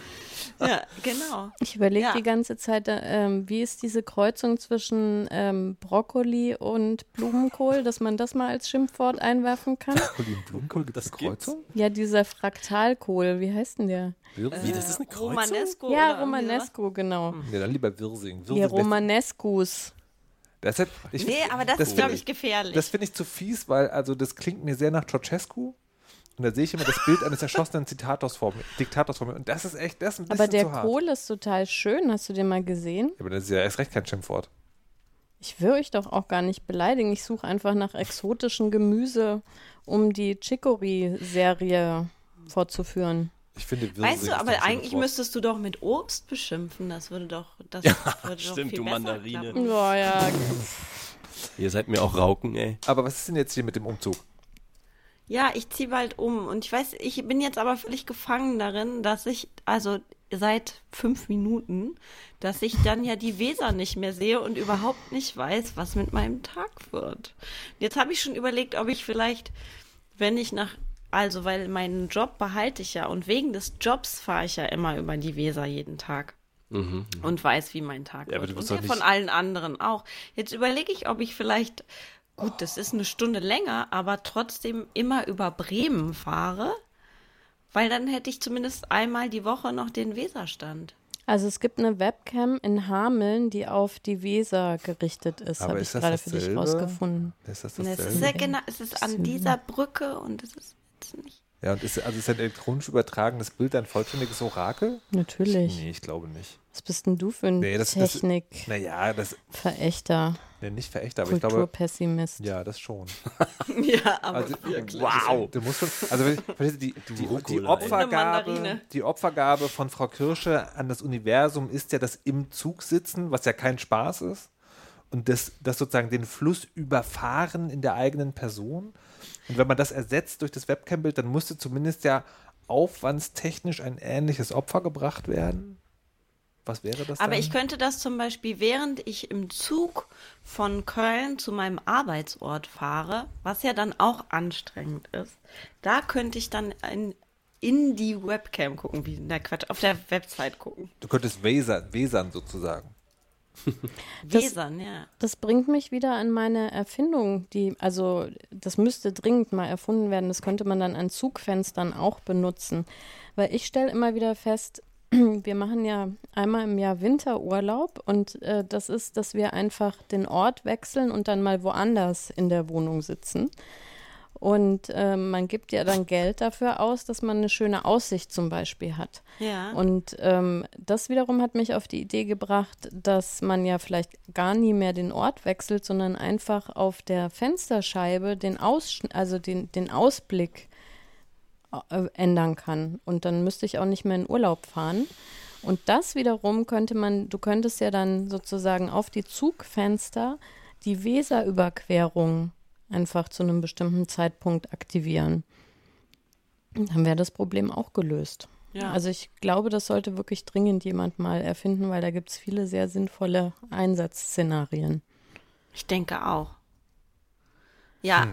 S4: Ja, genau.
S3: Ich überlege
S4: Ja.
S3: die ganze Zeit, äh, ähm, wie ist diese Kreuzung zwischen ähm, Brokkoli und Blumenkohl, dass man das mal als Schimpfwort einwerfen kann?
S1: Colin Blumenkohl, gibt
S2: Das
S1: Kreuzung?
S3: Ja, dieser Fraktalkohl, wie heißt denn der?
S2: Wie, das ist eine Kreuzung?
S4: Romanesco.
S3: ja, Romanesco, genau.
S1: Ja, dann lieber Wirsing.
S3: Die
S1: Wirsing lässt-
S3: Romanescus.
S1: Das hat, ich.
S4: Nee, aber das,
S1: das
S4: ist, glaube ich, gefährlich.
S1: Das finde ich zu fies, weil also das klingt mir sehr nach Ceausescu. Und da sehe ich immer das Bild eines erschossenen Zitators vor mir, Diktators vor mir. Und das ist echt, das ist ein bisschen
S3: Aber der
S1: zu hart.
S3: Kohl ist total schön. Hast du den mal gesehen?
S1: Ja, aber das ist ja erst recht kein Schimpfwort.
S3: Ich will euch doch auch gar nicht beleidigen. Ich suche einfach nach exotischen Gemüse, um die Chicory-Serie fortzuführen.
S1: Ich finde Wirsing
S4: weißt du,
S1: doch
S4: aber eigentlich
S1: Wort.
S4: müsstest du doch mit Obst beschimpfen. Das würde doch, das würde doch
S2: stimmt,
S4: viel
S2: du
S4: besser
S2: Mandarine.
S3: Ja, ja.
S2: Ihr seid mir auch Rauken, ey.
S1: Aber was ist denn jetzt hier mit dem Umzug?
S4: Ja, ich ziehe bald um und ich weiß, ich bin jetzt aber völlig gefangen darin, dass ich, also seit fünf Minuten, dass ich dann ja die Weser nicht mehr sehe und überhaupt nicht weiß, was mit meinem Tag wird. Jetzt habe ich schon überlegt, ob ich vielleicht, wenn ich nach Also, weil meinen Job behalte ich ja und wegen des Jobs fahre ich ja immer über die Weser jeden Tag.
S2: Mhm.
S4: Und weiß, wie mein Tag
S2: Ja, aber
S4: wird.
S2: du
S4: Und
S2: nicht-
S4: von allen anderen auch. Jetzt überlege ich, ob ich vielleicht, gut, das ist eine Stunde länger, aber trotzdem immer über Bremen fahre, weil dann hätte ich zumindest einmal die Woche noch den Weserstand.
S3: Also es gibt eine Webcam in Hameln, die auf die Weser gerichtet ist,
S1: Aber
S3: habe ich gerade für dich
S1: dasselbe?
S3: rausgefunden.
S1: Ist das
S4: Und es ist
S1: dasselbe?
S4: sehr genau, es ist an dieser Brücke und es ist jetzt nicht.
S1: Ja, und ist, also ist ein elektronisch übertragenes Bild ein vollständiges Orakel?
S3: Natürlich.
S1: Nee, ich glaube nicht.
S3: Was bist denn du für ein
S1: Nee, das- das-
S3: Technik-Verächter,
S1: Naja, das nee, nicht verächter, aber ich glaube,
S3: Kulturpessimist?
S1: ja, das schon.
S4: Ja, aber
S1: Also,
S4: wirklich.
S1: wow. Du musst schon, also die, die, die, Opfergabe, die Opfergabe von Frau Kirsche an das Universum ist ja das im Zug sitzen, was ja kein Spaß ist. Und das, das sozusagen den Fluss überfahren in der eigenen Person. Und wenn man das ersetzt durch das Webcam-Bild, dann musste zumindest ja aufwandstechnisch ein ähnliches Opfer gebracht werden. Was wäre das
S4: Aber
S1: dann?
S4: ich könnte das zum Beispiel, während ich im Zug von Köln zu meinem Arbeitsort fahre, was ja dann auch anstrengend ist, da könnte ich dann in, in die Webcam gucken, wie na Quatsch, auf der Website gucken.
S1: Du könntest wesern, wesern sozusagen.
S3: Das-
S4: Wesern, ja.
S3: Das bringt mich wieder an meine Erfindung, die, also das müsste dringend mal erfunden werden. Das könnte man dann an Zugfenstern auch benutzen. Weil ich stelle immer wieder fest, wir machen ja einmal im Jahr Winterurlaub und äh, das ist, dass wir einfach den Ort wechseln und dann mal woanders in der Wohnung sitzen. Und äh, man gibt ja dann Geld dafür aus, dass man eine schöne Aussicht zum Beispiel hat.
S4: Ja.
S3: Und ähm, das wiederum hat mich auf die Idee gebracht, dass man ja vielleicht gar nie mehr den Ort wechselt, sondern einfach auf der Fensterscheibe den, Aus also den, den Ausblick äh, ändern kann. Und dann müsste ich auch nicht mehr in Urlaub fahren. Und das wiederum könnte man, du könntest ja dann sozusagen auf die Zugfenster die Weserüberquerung einfach zu einem bestimmten Zeitpunkt aktivieren. Dann wäre das Problem auch gelöst.
S4: Ja.
S3: Also ich glaube, das sollte wirklich dringend jemand mal erfinden, weil da gibt es viele sehr sinnvolle Einsatzszenarien.
S4: Ich denke auch. Ja,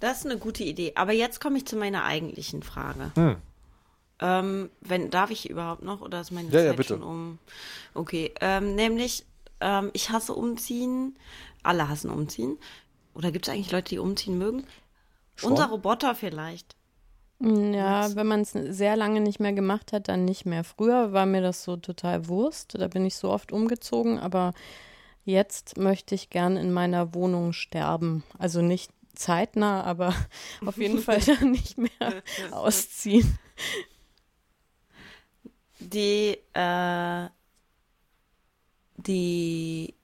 S4: das ist eine gute Idee. Aber jetzt komme ich zu meiner eigentlichen Frage.
S1: Hm.
S4: Ähm, wenn, darf ich überhaupt noch oder ist meine
S1: Ja, ja,
S4: Zeit
S1: bitte.
S4: schon um? Okay, ähm, nämlich, ähm, ich hasse Umziehen. Alle hassen Umziehen. Oder gibt es eigentlich Leute, die umziehen mögen?
S1: Schon?
S4: Unser Roboter vielleicht.
S3: Ja, wenn man es sehr lange nicht mehr gemacht hat, dann nicht mehr. Früher war mir das so total Wurst, da bin ich so oft umgezogen, aber jetzt möchte ich gern in meiner Wohnung sterben. Also nicht zeitnah, aber auf jeden Fall dann nicht mehr ausziehen.
S4: Die, äh, die,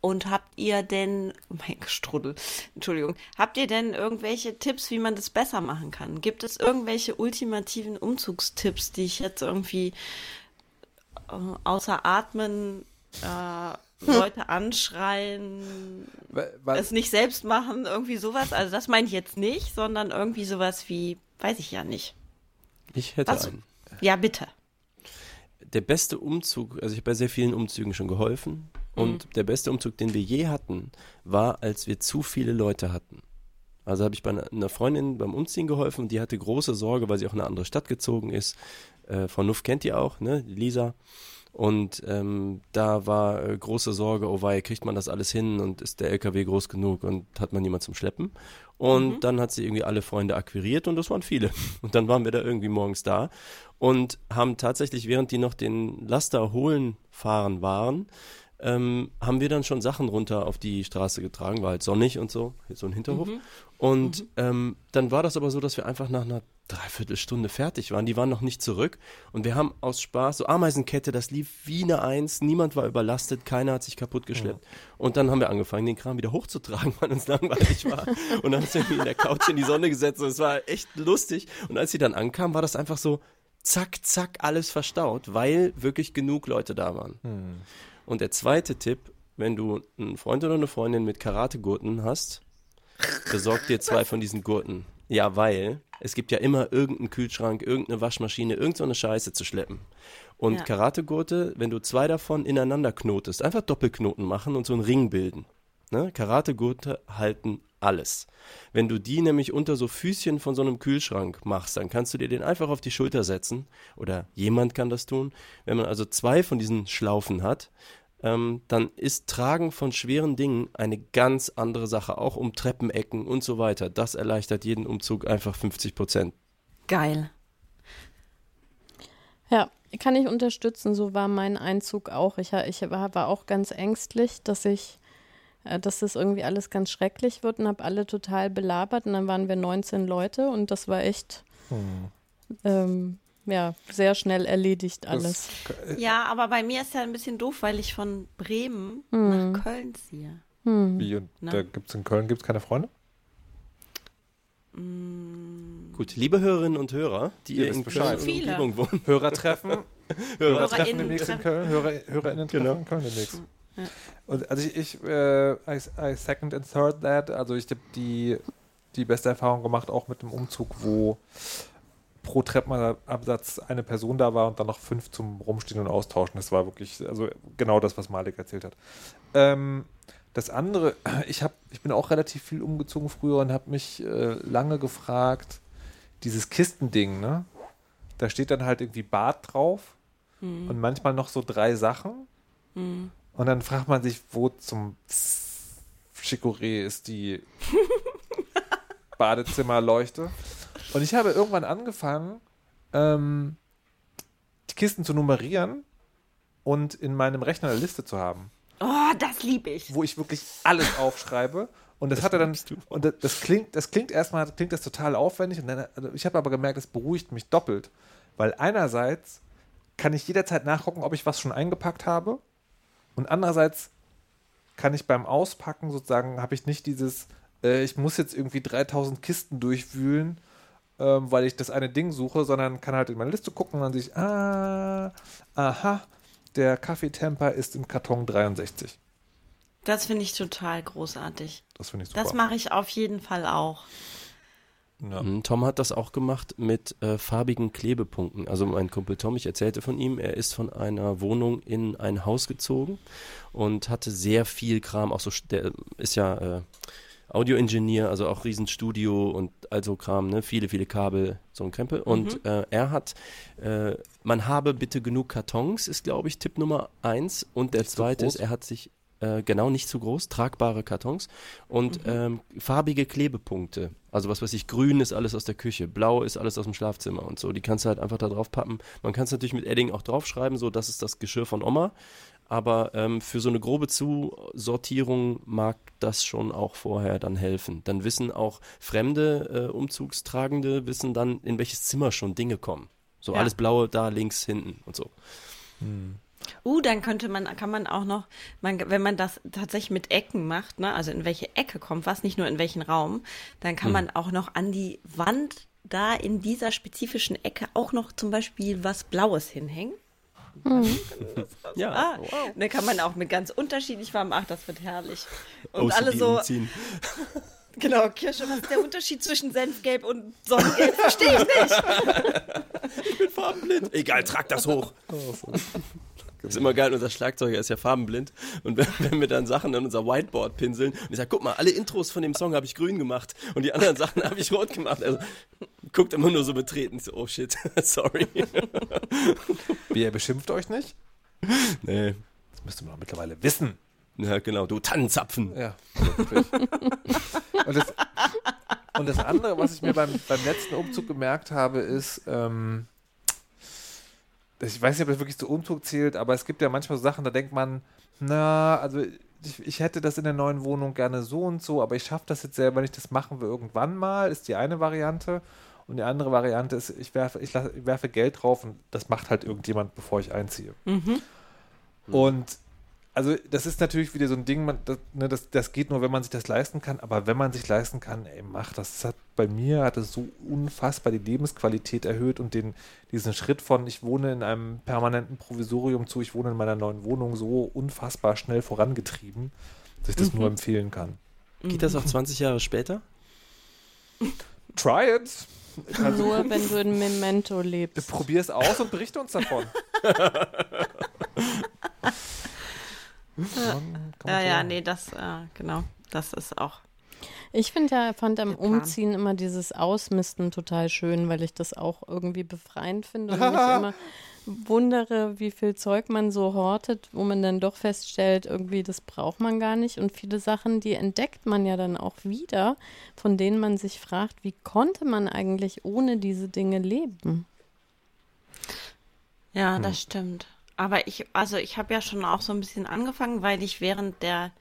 S4: und habt ihr denn, oh mein Strudel, Entschuldigung, habt ihr denn irgendwelche Tipps, wie man das besser machen kann? Gibt es irgendwelche ultimativen Umzugstipps, die ich jetzt irgendwie äh, außer Atmen, äh, Leute anschreien,
S1: weil,
S4: es nicht selbst machen, irgendwie sowas? Also das meine ich jetzt nicht, sondern irgendwie sowas wie, weiß ich ja nicht.
S2: Ich hätte
S4: Was?
S2: einen.
S4: Ja, bitte.
S2: Der beste Umzug, also ich habe bei sehr vielen Umzügen schon geholfen. Und der beste Umzug, den wir je hatten, war, als wir zu viele Leute hatten. Also habe ich bei einer- Freundin beim Umziehen geholfen und die hatte große Sorge, weil sie auch in eine andere Stadt gezogen ist. Äh, Frau Nuff kennt die auch, ne? Lisa. Und ähm, da war äh, große Sorge, oh wei, kriegt man das alles hin und ist der LKW groß genug und hat man niemand zum Schleppen. Und dann hat sie irgendwie alle Freunde akquiriert und das waren viele. Und dann waren wir da irgendwie morgens da und haben tatsächlich, während die noch den Laster holen fahren waren, ähm, haben wir dann schon Sachen runter auf die Straße getragen, war halt sonnig und so, so ein Hinterhof. Und ähm, dann war das aber so, dass wir einfach nach einer Dreiviertelstunde fertig waren. Die waren noch nicht zurück. Und wir haben aus Spaß, so Ameisenkette, das lief wie eine Eins. Niemand war überlastet, keiner hat sich kaputt geschleppt. Und dann haben wir angefangen, den Kram wieder hochzutragen, weil uns langweilig war. Und dann haben wir in der Couch in die Sonne gesetzt. Und es war echt lustig. Und als sie dann ankam, war das einfach so, zack, zack, alles verstaut, weil wirklich genug Leute da waren. Und der zweite Tipp, wenn du einen Freund oder eine Freundin mit Karategurten hast, besorg dir zwei von diesen Gurten. Ja, weil es gibt ja immer irgendeinen Kühlschrank, irgendeine Waschmaschine, irgend so eine Scheiße zu schleppen. Und
S4: Ja.
S2: Karategurte, wenn du zwei davon ineinander knotest, einfach Doppelknoten machen und so einen Ring bilden. Ne? Karategurte halten alles. Wenn du die nämlich unter so Füßchen von so einem Kühlschrank machst, dann kannst du dir den einfach auf die Schulter setzen oder jemand kann das tun. Wenn man also zwei von diesen Schlaufen hat, ähm, dann ist Tragen von schweren Dingen eine ganz andere Sache, auch um Treppenecken und so weiter. Das erleichtert jeden Umzug einfach 50 Prozent.
S4: Geil.
S3: Ja, kann ich unterstützen. So war mein Einzug auch. Ich, ich war, war auch ganz ängstlich, dass ich, dass das irgendwie alles ganz schrecklich wird und habe alle total belabert. Und dann waren wir 19 Leute und das war echt hm. ähm, ja, sehr schnell erledigt alles.
S4: Das, ja, aber bei mir ist ja ein bisschen doof, weil ich von Bremen hm. nach Köln ziehe.
S1: Hm. Wie, und Na? da gibt's in Köln gibt's keine Freunde?
S2: Mm. Gut, liebe Hörerinnen und Hörer, die ihr in Köln und Umgebung wohnen.
S1: Hörertreffen. Hörertreffen demnächst in Köln. Hörer, HörerInnen genau. in Köln demnächst. Ja. Und also ich, ich äh, I, I, second and third that. Also ich habe die, die beste Erfahrung gemacht, auch mit dem Umzug, wo pro Treppenabsatz eine Person da war und dann noch fünf zum Rumstehen und Austauschen. Das war wirklich, also genau das, was Malik erzählt hat. Ähm, das andere, ich, hab, ich bin auch relativ viel umgezogen früher und habe mich äh, lange gefragt, dieses Kistending, ne? Da steht dann halt irgendwie Bad drauf mhm. und manchmal noch so drei Sachen. Mhm. Und dann fragt man sich, wo zum Chicorée ist die Badezimmerleuchte. Und ich habe irgendwann angefangen, ähm, die Kisten zu nummerieren und in meinem Rechner eine Liste zu haben.
S4: Oh, das liebe ich.
S1: Wo ich wirklich alles aufschreibe. Und das, das hatte dann, und das, das, klingt, das klingt erstmal, klingt das total aufwendig. Und dann, also ich habe aber gemerkt, es beruhigt mich doppelt. Weil einerseits kann ich jederzeit nachgucken, ob ich was schon eingepackt habe. Und andererseits kann ich beim Auspacken sozusagen, habe ich nicht dieses, äh, ich muss jetzt irgendwie 3000 Kisten durchwühlen ähm, weil ich das eine Ding suche, sondern kann halt in meine Liste gucken und dann sehe ich, ah, aha, der Kaffeetemper ist im Karton 63.
S4: Das finde ich total großartig.
S1: Das finde ich super.
S4: Das mache ich auf jeden Fall auch.
S2: Ja. Mhm, Tom hat das auch gemacht mit äh, farbigen Klebepunkten. Also mein Kumpel Tom, ich erzählte von ihm, er ist von einer Wohnung in ein Haus gezogen und hatte sehr viel Kram, auch so, der ist ja äh, Audio-Engineer, also auch Riesenstudio und also Kram, ne? viele, viele Kabel, so ein Krempel. Und mhm. äh, er hat, äh, man habe bitte genug Kartons, ist glaube ich Tipp Nummer eins. Und der zweite ist, er hat sich, äh, genau nicht zu groß, tragbare Kartons und mhm. ähm, farbige Klebepunkte. Also was weiß ich, grün ist alles aus der Küche, blau ist alles aus dem Schlafzimmer und so. Die kannst du halt einfach da drauf pappen. Man kann es natürlich mit Edding auch draufschreiben, so das ist das Geschirr von Oma aber ähm, für so eine grobe Zusortierung mag das schon auch vorher dann helfen. Dann wissen auch fremde äh, Umzugstragende, wissen dann, in welches Zimmer schon Dinge kommen. So ja. alles Blaue da links, hinten und so.
S4: Hm. Uh, dann könnte man, kann man auch noch, man, wenn man das tatsächlich mit Ecken macht, ne, also in welche Ecke kommt was, nicht nur in welchen Raum, dann kann hm. man auch noch an die Wand da in dieser spezifischen Ecke auch noch zum Beispiel was Blaues hinhängen. Mhm. ja. Ah, wow. dann kann man auch mit ganz unterschiedlich warm, ach, das wird herrlich. Und alle so. Genau, Kirsche, was ist der Unterschied zwischen Senfgelb und Sonnengelb? Verstehe ich nicht.
S2: ich bin farbenblind. Egal, trag das hoch. Das ist immer geil, unser Schlagzeuger ist ja farbenblind. Und wenn, wenn wir dann Sachen an unser Whiteboard pinseln und ich sage, guck mal, alle Intros von dem Song habe ich grün gemacht und die anderen Sachen habe ich rot gemacht. Also guckt immer nur so betreten, so, oh shit, sorry.
S1: Wie, er beschimpft euch nicht?
S2: Nee.
S1: Das müsste man doch mittlerweile wissen.
S2: Ja, genau, du Tannenzapfen.
S1: Ja, und, das, und das andere, was ich mir beim, beim letzten Umzug gemerkt habe, ist, ähm, ich weiß nicht, ob das wirklich zu Umzug zählt, aber es gibt ja manchmal so Sachen, da denkt man, na, also ich, ich, hätte das in der neuen Wohnung gerne so und so, aber ich schaffe das jetzt selber nicht, das machen wir irgendwann mal, ist die eine Variante. Und die andere Variante ist, ich werfe, ich, lasse, ich werfe Geld drauf und das macht halt irgendjemand, bevor ich einziehe. Mhm. Und also das ist natürlich wieder so ein Ding, man, das, ne, das, das, geht nur, wenn man sich das leisten kann, aber wenn man sich leisten kann, ey, mach das. das hat, bei mir hat es so unfassbar die Lebensqualität erhöht und den, diesen Schritt von, ich wohne in einem permanenten Provisorium zu, ich wohne in meiner neuen Wohnung so unfassbar schnell vorangetrieben, dass ich das mhm. nur empfehlen kann.
S2: Geht das auch 20 Jahre später?
S1: Try it!
S3: Also, Nur wenn du in Memento lebst.
S1: Probier es aus und berichte uns davon.
S4: ja, ja, nee, das, äh, genau, das ist auch.
S3: Ich finde ja, fand am. Umziehen immer dieses Ausmisten total schön, weil ich das auch irgendwie befreiend finde und mich immer wundere, wie viel Zeug man so hortet, wo man dann doch feststellt, irgendwie das braucht man gar nicht. Und viele Sachen, die entdeckt man ja dann auch wieder, von denen man sich fragt, wie konnte man eigentlich ohne diese Dinge leben?
S4: Ja,
S2: Hm.
S4: das stimmt. Aber ich, also ich habe ja schon auch so ein bisschen angefangen, weil ich während der,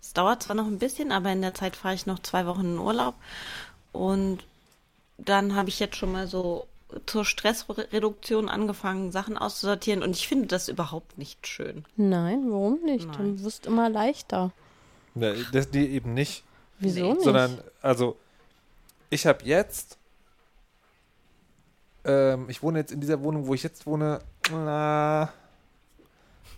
S4: es dauert zwar noch ein bisschen, aber in der Zeit fahre ich noch zwei Wochen in Urlaub und dann habe ich jetzt schon mal so zur Stressreduktion angefangen, Sachen auszusortieren und ich finde das überhaupt nicht schön.
S3: Nein, warum nicht?
S4: Nein.
S3: Du wirst immer leichter.
S1: Ne, das die eben nicht.
S3: Wieso
S4: Nee,
S3: nicht?
S1: Sondern, also, ich habe jetzt, ähm, ich wohne jetzt in dieser Wohnung, wo ich jetzt wohne, na,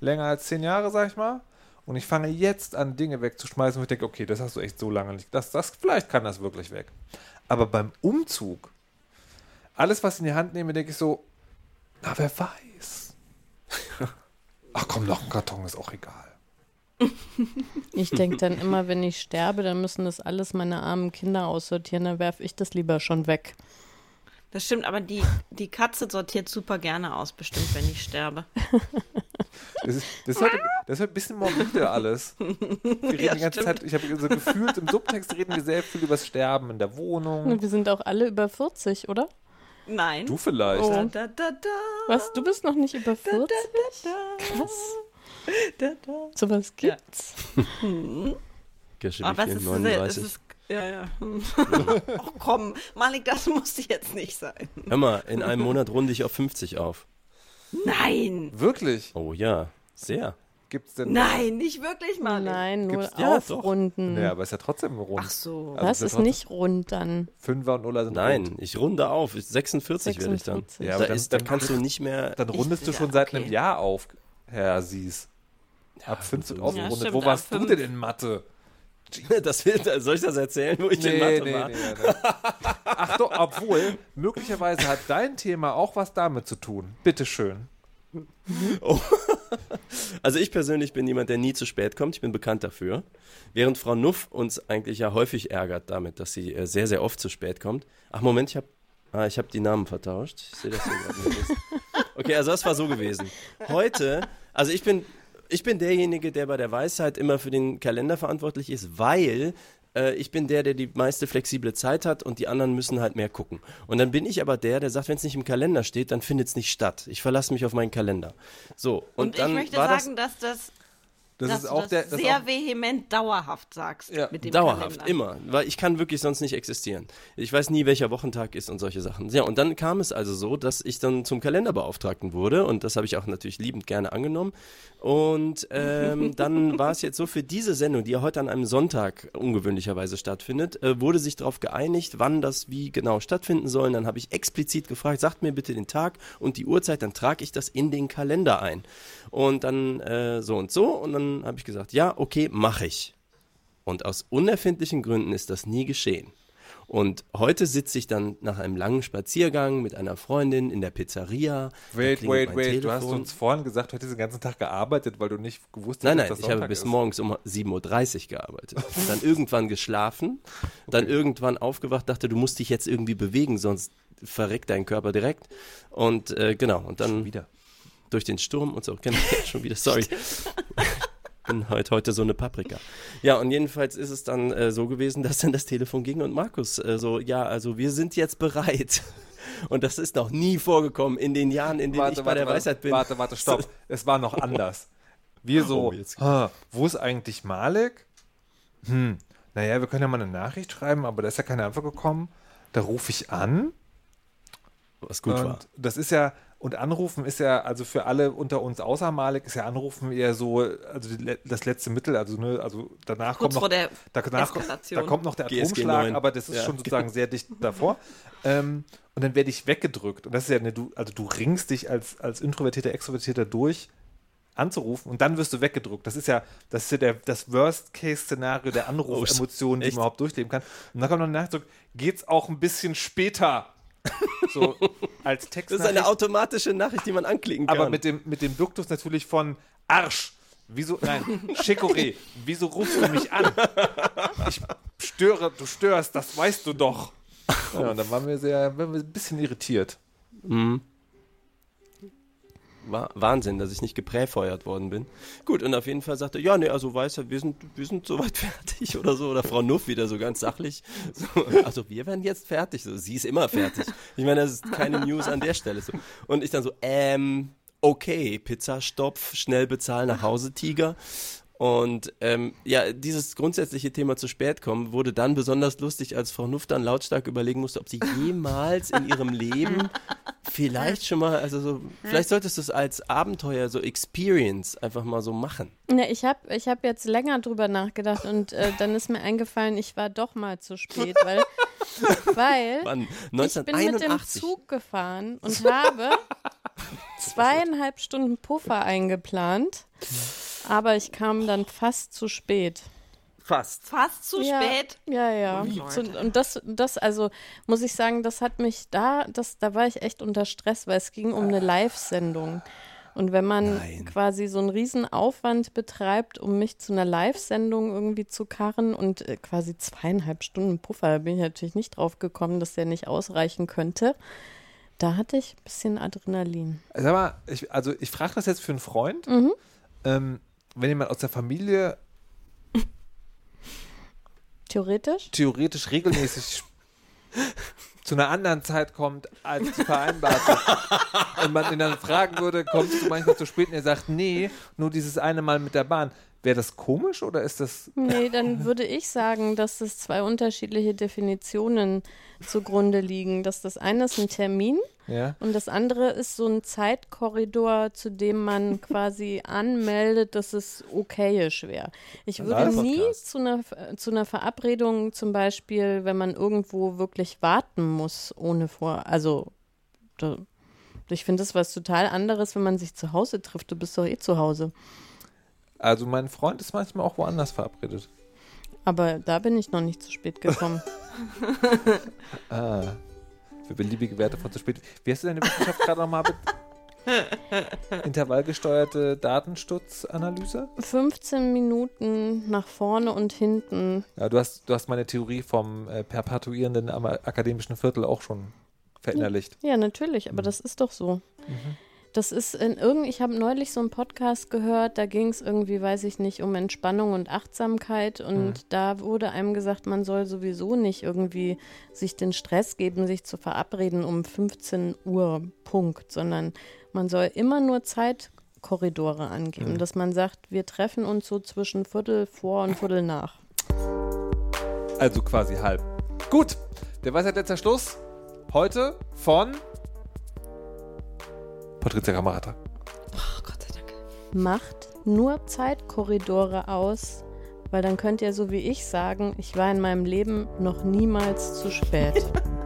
S1: länger als zehn Jahre, sag ich mal. Und ich fange jetzt an, Dinge wegzuschmeißen, wo ich denke, okay, das hast du echt so lange nicht. Das, das, vielleicht kann das wirklich weg. Aber beim Umzug, alles, was ich in die Hand nehme, denke ich so, na, wer weiß. Ach komm, noch ein Karton ist auch egal.
S3: Ich denke dann immer, wenn ich sterbe, dann müssen das alles meine armen Kinder aussortieren, dann werfe ich das lieber schon weg.
S4: Das stimmt, aber die, die Katze sortiert super gerne aus, bestimmt, wenn ich sterbe.
S1: Das ist, das ist, halt, das ist halt ein bisschen morbide alles. Wir reden
S4: Ja,
S1: die ganze
S4: stimmt.
S1: Zeit, ich habe so gefühlt, im Subtext reden wir sehr viel über das Sterben in der Wohnung.
S3: Und wir sind auch alle über 40, oder?
S4: Nein.
S1: Du vielleicht.
S3: Oh.
S4: Da, da, da.
S3: Was, du bist noch nicht über 40?
S4: Da,
S3: Krass.
S4: da, da.
S3: Sowas
S4: Ja.
S3: gibt's.
S2: Kirsche,
S4: Aber
S2: wie
S4: es ist, sehr, es
S2: 39.
S4: ist ja, ja. Ach komm, Malik, das muss jetzt nicht sein.
S2: Hör mal, in einem Monat runde ich auf 50 auf.
S4: Nein,
S1: Wirklich?
S2: Oh ja, sehr.
S1: Gibt's denn?
S4: nein, nicht wirklich, Malik.
S3: Nein, nur
S1: Gibt's-
S2: Ja,
S3: aufrunden.
S1: Ja, aber ist ja trotzdem rund.
S4: Ach so.
S1: Also
S3: das
S1: ist ja
S3: nicht rund dann.
S1: Fünfer und Nuller sind
S2: Nein,
S1: rund.
S2: ich runde auf. 46 werde ich dann.
S3: 46.
S1: Ja,
S2: da,
S1: aber dann-
S2: ist, da
S1: dann-
S2: kannst du nicht mehr.
S1: Dann rundest du
S4: ja,
S1: schon seit
S4: okay.
S1: einem Jahr auf, Herr Sies. Ab 5 wird
S2: Ja,
S1: aufgerundet. Wo warst du denn in Mathe?
S2: Das will, soll ich das erzählen, wo ich in Mathe war?
S1: nee. Ach doch, obwohl, möglicherweise hat dein Thema auch was damit zu tun. Bitteschön.
S2: Also ich persönlich bin jemand, der nie zu spät kommt. Ich bin bekannt dafür. Während Frau Nuff uns eigentlich ja häufig ärgert damit, dass sie äh, sehr, sehr oft zu spät kommt. Ach Moment, ich habe ah, ich hab die Namen vertauscht. Ich sehe das hier gerade nicht. Okay, also das war so gewesen. Heute, also ich bin, ich bin derjenige, der bei der Weisheit immer für den Kalender verantwortlich ist, weil äh, ich bin der, der die meiste flexible Zeit hat und die anderen müssen halt mehr gucken. Und dann bin ich aber der, der sagt, wenn es nicht im Kalender steht, dann findet es nicht statt. Ich verlasse mich auf meinen Kalender. So, und,
S4: Und,
S2: dann
S4: ich möchte
S2: war das
S4: sagen, dass das
S1: Das
S4: dass
S1: ist
S4: du
S1: auch
S4: das
S1: der.
S4: Sehr
S1: auch,
S4: vehement dauerhaft sagst
S1: Ja,
S4: mit dem
S2: Dauerhaft,
S4: Kalender.
S2: immer. Weil ich kann wirklich sonst nicht existieren. Ich weiß nie, welcher Wochentag ist und solche Sachen. Ja, und dann kam es also so, dass ich dann zum Kalenderbeauftragten wurde und das habe ich auch natürlich liebend gerne angenommen. Und ähm, dann war es jetzt so, für diese Sendung, die ja heute an einem Sonntag ungewöhnlicherweise stattfindet, äh, wurde sich darauf geeinigt, wann das wie genau stattfinden soll. Und dann habe ich explizit gefragt, sagt mir bitte den Tag und die Uhrzeit, dann trage ich das in den Kalender ein. Und dann äh, so und so. Und dann habe ich gesagt, ja, okay, mache ich. Und aus unerfindlichen Gründen ist das nie geschehen. Und heute sitze ich dann nach einem langen Spaziergang mit einer Freundin in der Pizzeria.
S1: Wait, wait, wait. Du hast
S2: Telefon.
S1: uns vorhin gesagt, du hättest den ganzen Tag gearbeitet, weil du nicht gewusst hast,
S2: Nein,
S1: dass
S2: nein,
S1: das
S2: ich habe
S1: Sonntag
S2: bis
S1: ist.
S2: morgens um 7.30 Uhr gearbeitet. dann irgendwann geschlafen, dann irgendwann aufgewacht, dachte, du musst dich jetzt irgendwie bewegen, sonst verreckt dein Körper direkt. Und äh, genau, und dann
S1: Wieder.
S2: durch den Sturm und so. Genau, schon wieder, sorry. Bin heute, heute so eine Paprika. Ja, und jedenfalls ist es dann äh, so gewesen, dass dann das Telefon ging und Markus äh, so, ja, also wir sind jetzt bereit. Und das ist noch nie vorgekommen in den Jahren, in denen ich bei der Weisheit bin.
S1: Warte, warte, stopp. Es war noch anders. Wir so,
S2: Oh,
S1: "Ha, wo ist eigentlich Malik? Hm, naja, wir können ja mal eine Nachricht schreiben, aber da ist ja keine Antwort gekommen. Da rufe ich an.
S2: Was gut
S1: und
S2: war.
S1: das ist ja, und Anrufen ist ja, also für alle unter uns außer Malik, ist ja Anrufen eher so, also die, das letzte Mittel, also, ne, also danach
S4: Kurz
S1: kommt noch,
S4: vor der
S1: danach, kommt-
S4: Eskalation.
S1: da kommt noch der Atomschlag,
S2: 9.
S1: aber das ist
S2: Ja.
S1: schon sozusagen sehr dicht davor. Ähm, und dann werde ich weggedrückt. Und das ist ja eine, du, also du ringst dich als, als introvertierter, extrovertierter durch, anzurufen und dann wirst du weggedrückt. Das ist ja, das ist ja der, das Worst-Case-Szenario der Anrufemotionen, die
S2: echt?
S1: man überhaupt durchleben kann. Und dann kommt noch ein Nachdruck, geht's auch ein bisschen später? So als Text.
S2: Das ist eine automatische Nachricht, die man anklicken kann.
S1: aber mit dem, mit dem Duktus natürlich von Arsch. Wieso, nein, Chicorée, wieso rufst du mich an? Ich störe, du störst, das weißt du doch. Ja, und dann waren wir sehr, waren wir ein bisschen irritiert.
S2: Mhm. Wahnsinn, dass ich nicht gepräfeuert worden bin. Gut, und auf jeden Fall sagte, ja, nee, also weiß er, wir sind, wir sind soweit fertig oder so. Oder Frau Nuff wieder so ganz sachlich. So, also wir werden jetzt fertig. So, sie ist immer fertig. Ich meine, das ist keine News an der Stelle. So. Und ich dann so, ähm, okay, Pizzastopf, schnell bezahlen, nach Hause, Tiger. Und ähm, ja, dieses grundsätzliche Thema zu spät kommen wurde dann besonders lustig, als Frau Nuff dann lautstark überlegen musste, ob sie jemals in ihrem Leben vielleicht schon mal, also so, vielleicht solltest du es als Abenteuer, so Experience einfach mal so machen.
S3: Ja, ich habe ich hab jetzt länger drüber nachgedacht und äh, dann ist mir eingefallen, ich war doch mal zu spät, weil, weil
S2: Wann?
S3: ich bin mit dem
S2: 1981.
S3: Zug gefahren und habe zweieinhalb Stunden Puffer eingeplant, aber ich kam dann fast zu spät.
S2: Fast.
S4: Fast zu
S3: ja,
S4: spät.
S3: Ja, ja. Zu, und das, das, also muss ich sagen, das hat mich da, das, da war ich echt unter Stress, weil es ging um eine Live-Sendung. Und wenn man
S2: Nein.
S3: quasi so einen riesen Aufwand betreibt, um mich zu einer Live-Sendung irgendwie zu karren und äh, quasi zweieinhalb Stunden Puffer, da bin ich natürlich nicht drauf gekommen, dass der nicht ausreichen könnte. Da hatte ich ein bisschen Adrenalin.
S1: Sag mal, ich, also ich frage das jetzt für einen Freund. Ähm, wenn jemand aus der Familie
S3: Theoretisch?
S1: theoretisch regelmäßig zu einer anderen Zeit kommt, als die vereinbarte. und man ihn dann fragen würde, kommst du manchmal zu spät? Und er sagt, nee, nur dieses eine Mal mit der Bahn. Wäre das komisch oder ist das.
S3: Nee, dann würde ich sagen, dass es zwei unterschiedliche Definitionen zugrunde liegen. Dass das eine ist ein Termin
S1: Ja?
S3: und das andere ist so ein Zeitkorridor, zu dem man quasi anmeldet, dass es okayisch wäre. Ich würde nie zu einer, zu einer Verabredung zum Beispiel, wenn man irgendwo wirklich warten muss, ohne vor, also da, ich finde das was total anderes, wenn man sich zu Hause trifft. Du bist doch eh zu Hause.
S1: Also mein Freund ist manchmal auch woanders verabredet.
S3: Aber da bin ich noch nicht zu spät gekommen.
S1: Ah. Für beliebige Werte von zu spät. Wie hast du deine Wissenschaft gerade nochmal Intervallgesteuerte Datenstutzanalyse?
S3: 15 Minuten nach vorne und hinten.
S1: Ja, du hast, du hast meine Theorie vom äh, perpetuierenden akademischen Viertel auch schon verinnerlicht.
S3: Ja, natürlich, aber das ist doch so. Das ist in irgend, ich habe neulich so einen Podcast gehört, da ging es irgendwie, weiß ich nicht, um Entspannung und Achtsamkeit und da wurde einem gesagt, man soll sowieso nicht irgendwie sich den Stress geben, sich zu verabreden um 15 Uhr Punkt, sondern man soll immer nur Zeitkorridore angeben, dass man sagt, wir treffen uns so zwischen Viertel vor und Viertel nach.
S1: Also quasi halb. Gut, der Weisheit letzter Schluss. Heute von Patricia Kamerata.
S4: Oh Gott sei Dank.
S3: Macht nur Zeitkorridore aus, weil dann könnt ihr so wie ich sagen, ich war in meinem Leben noch niemals zu spät.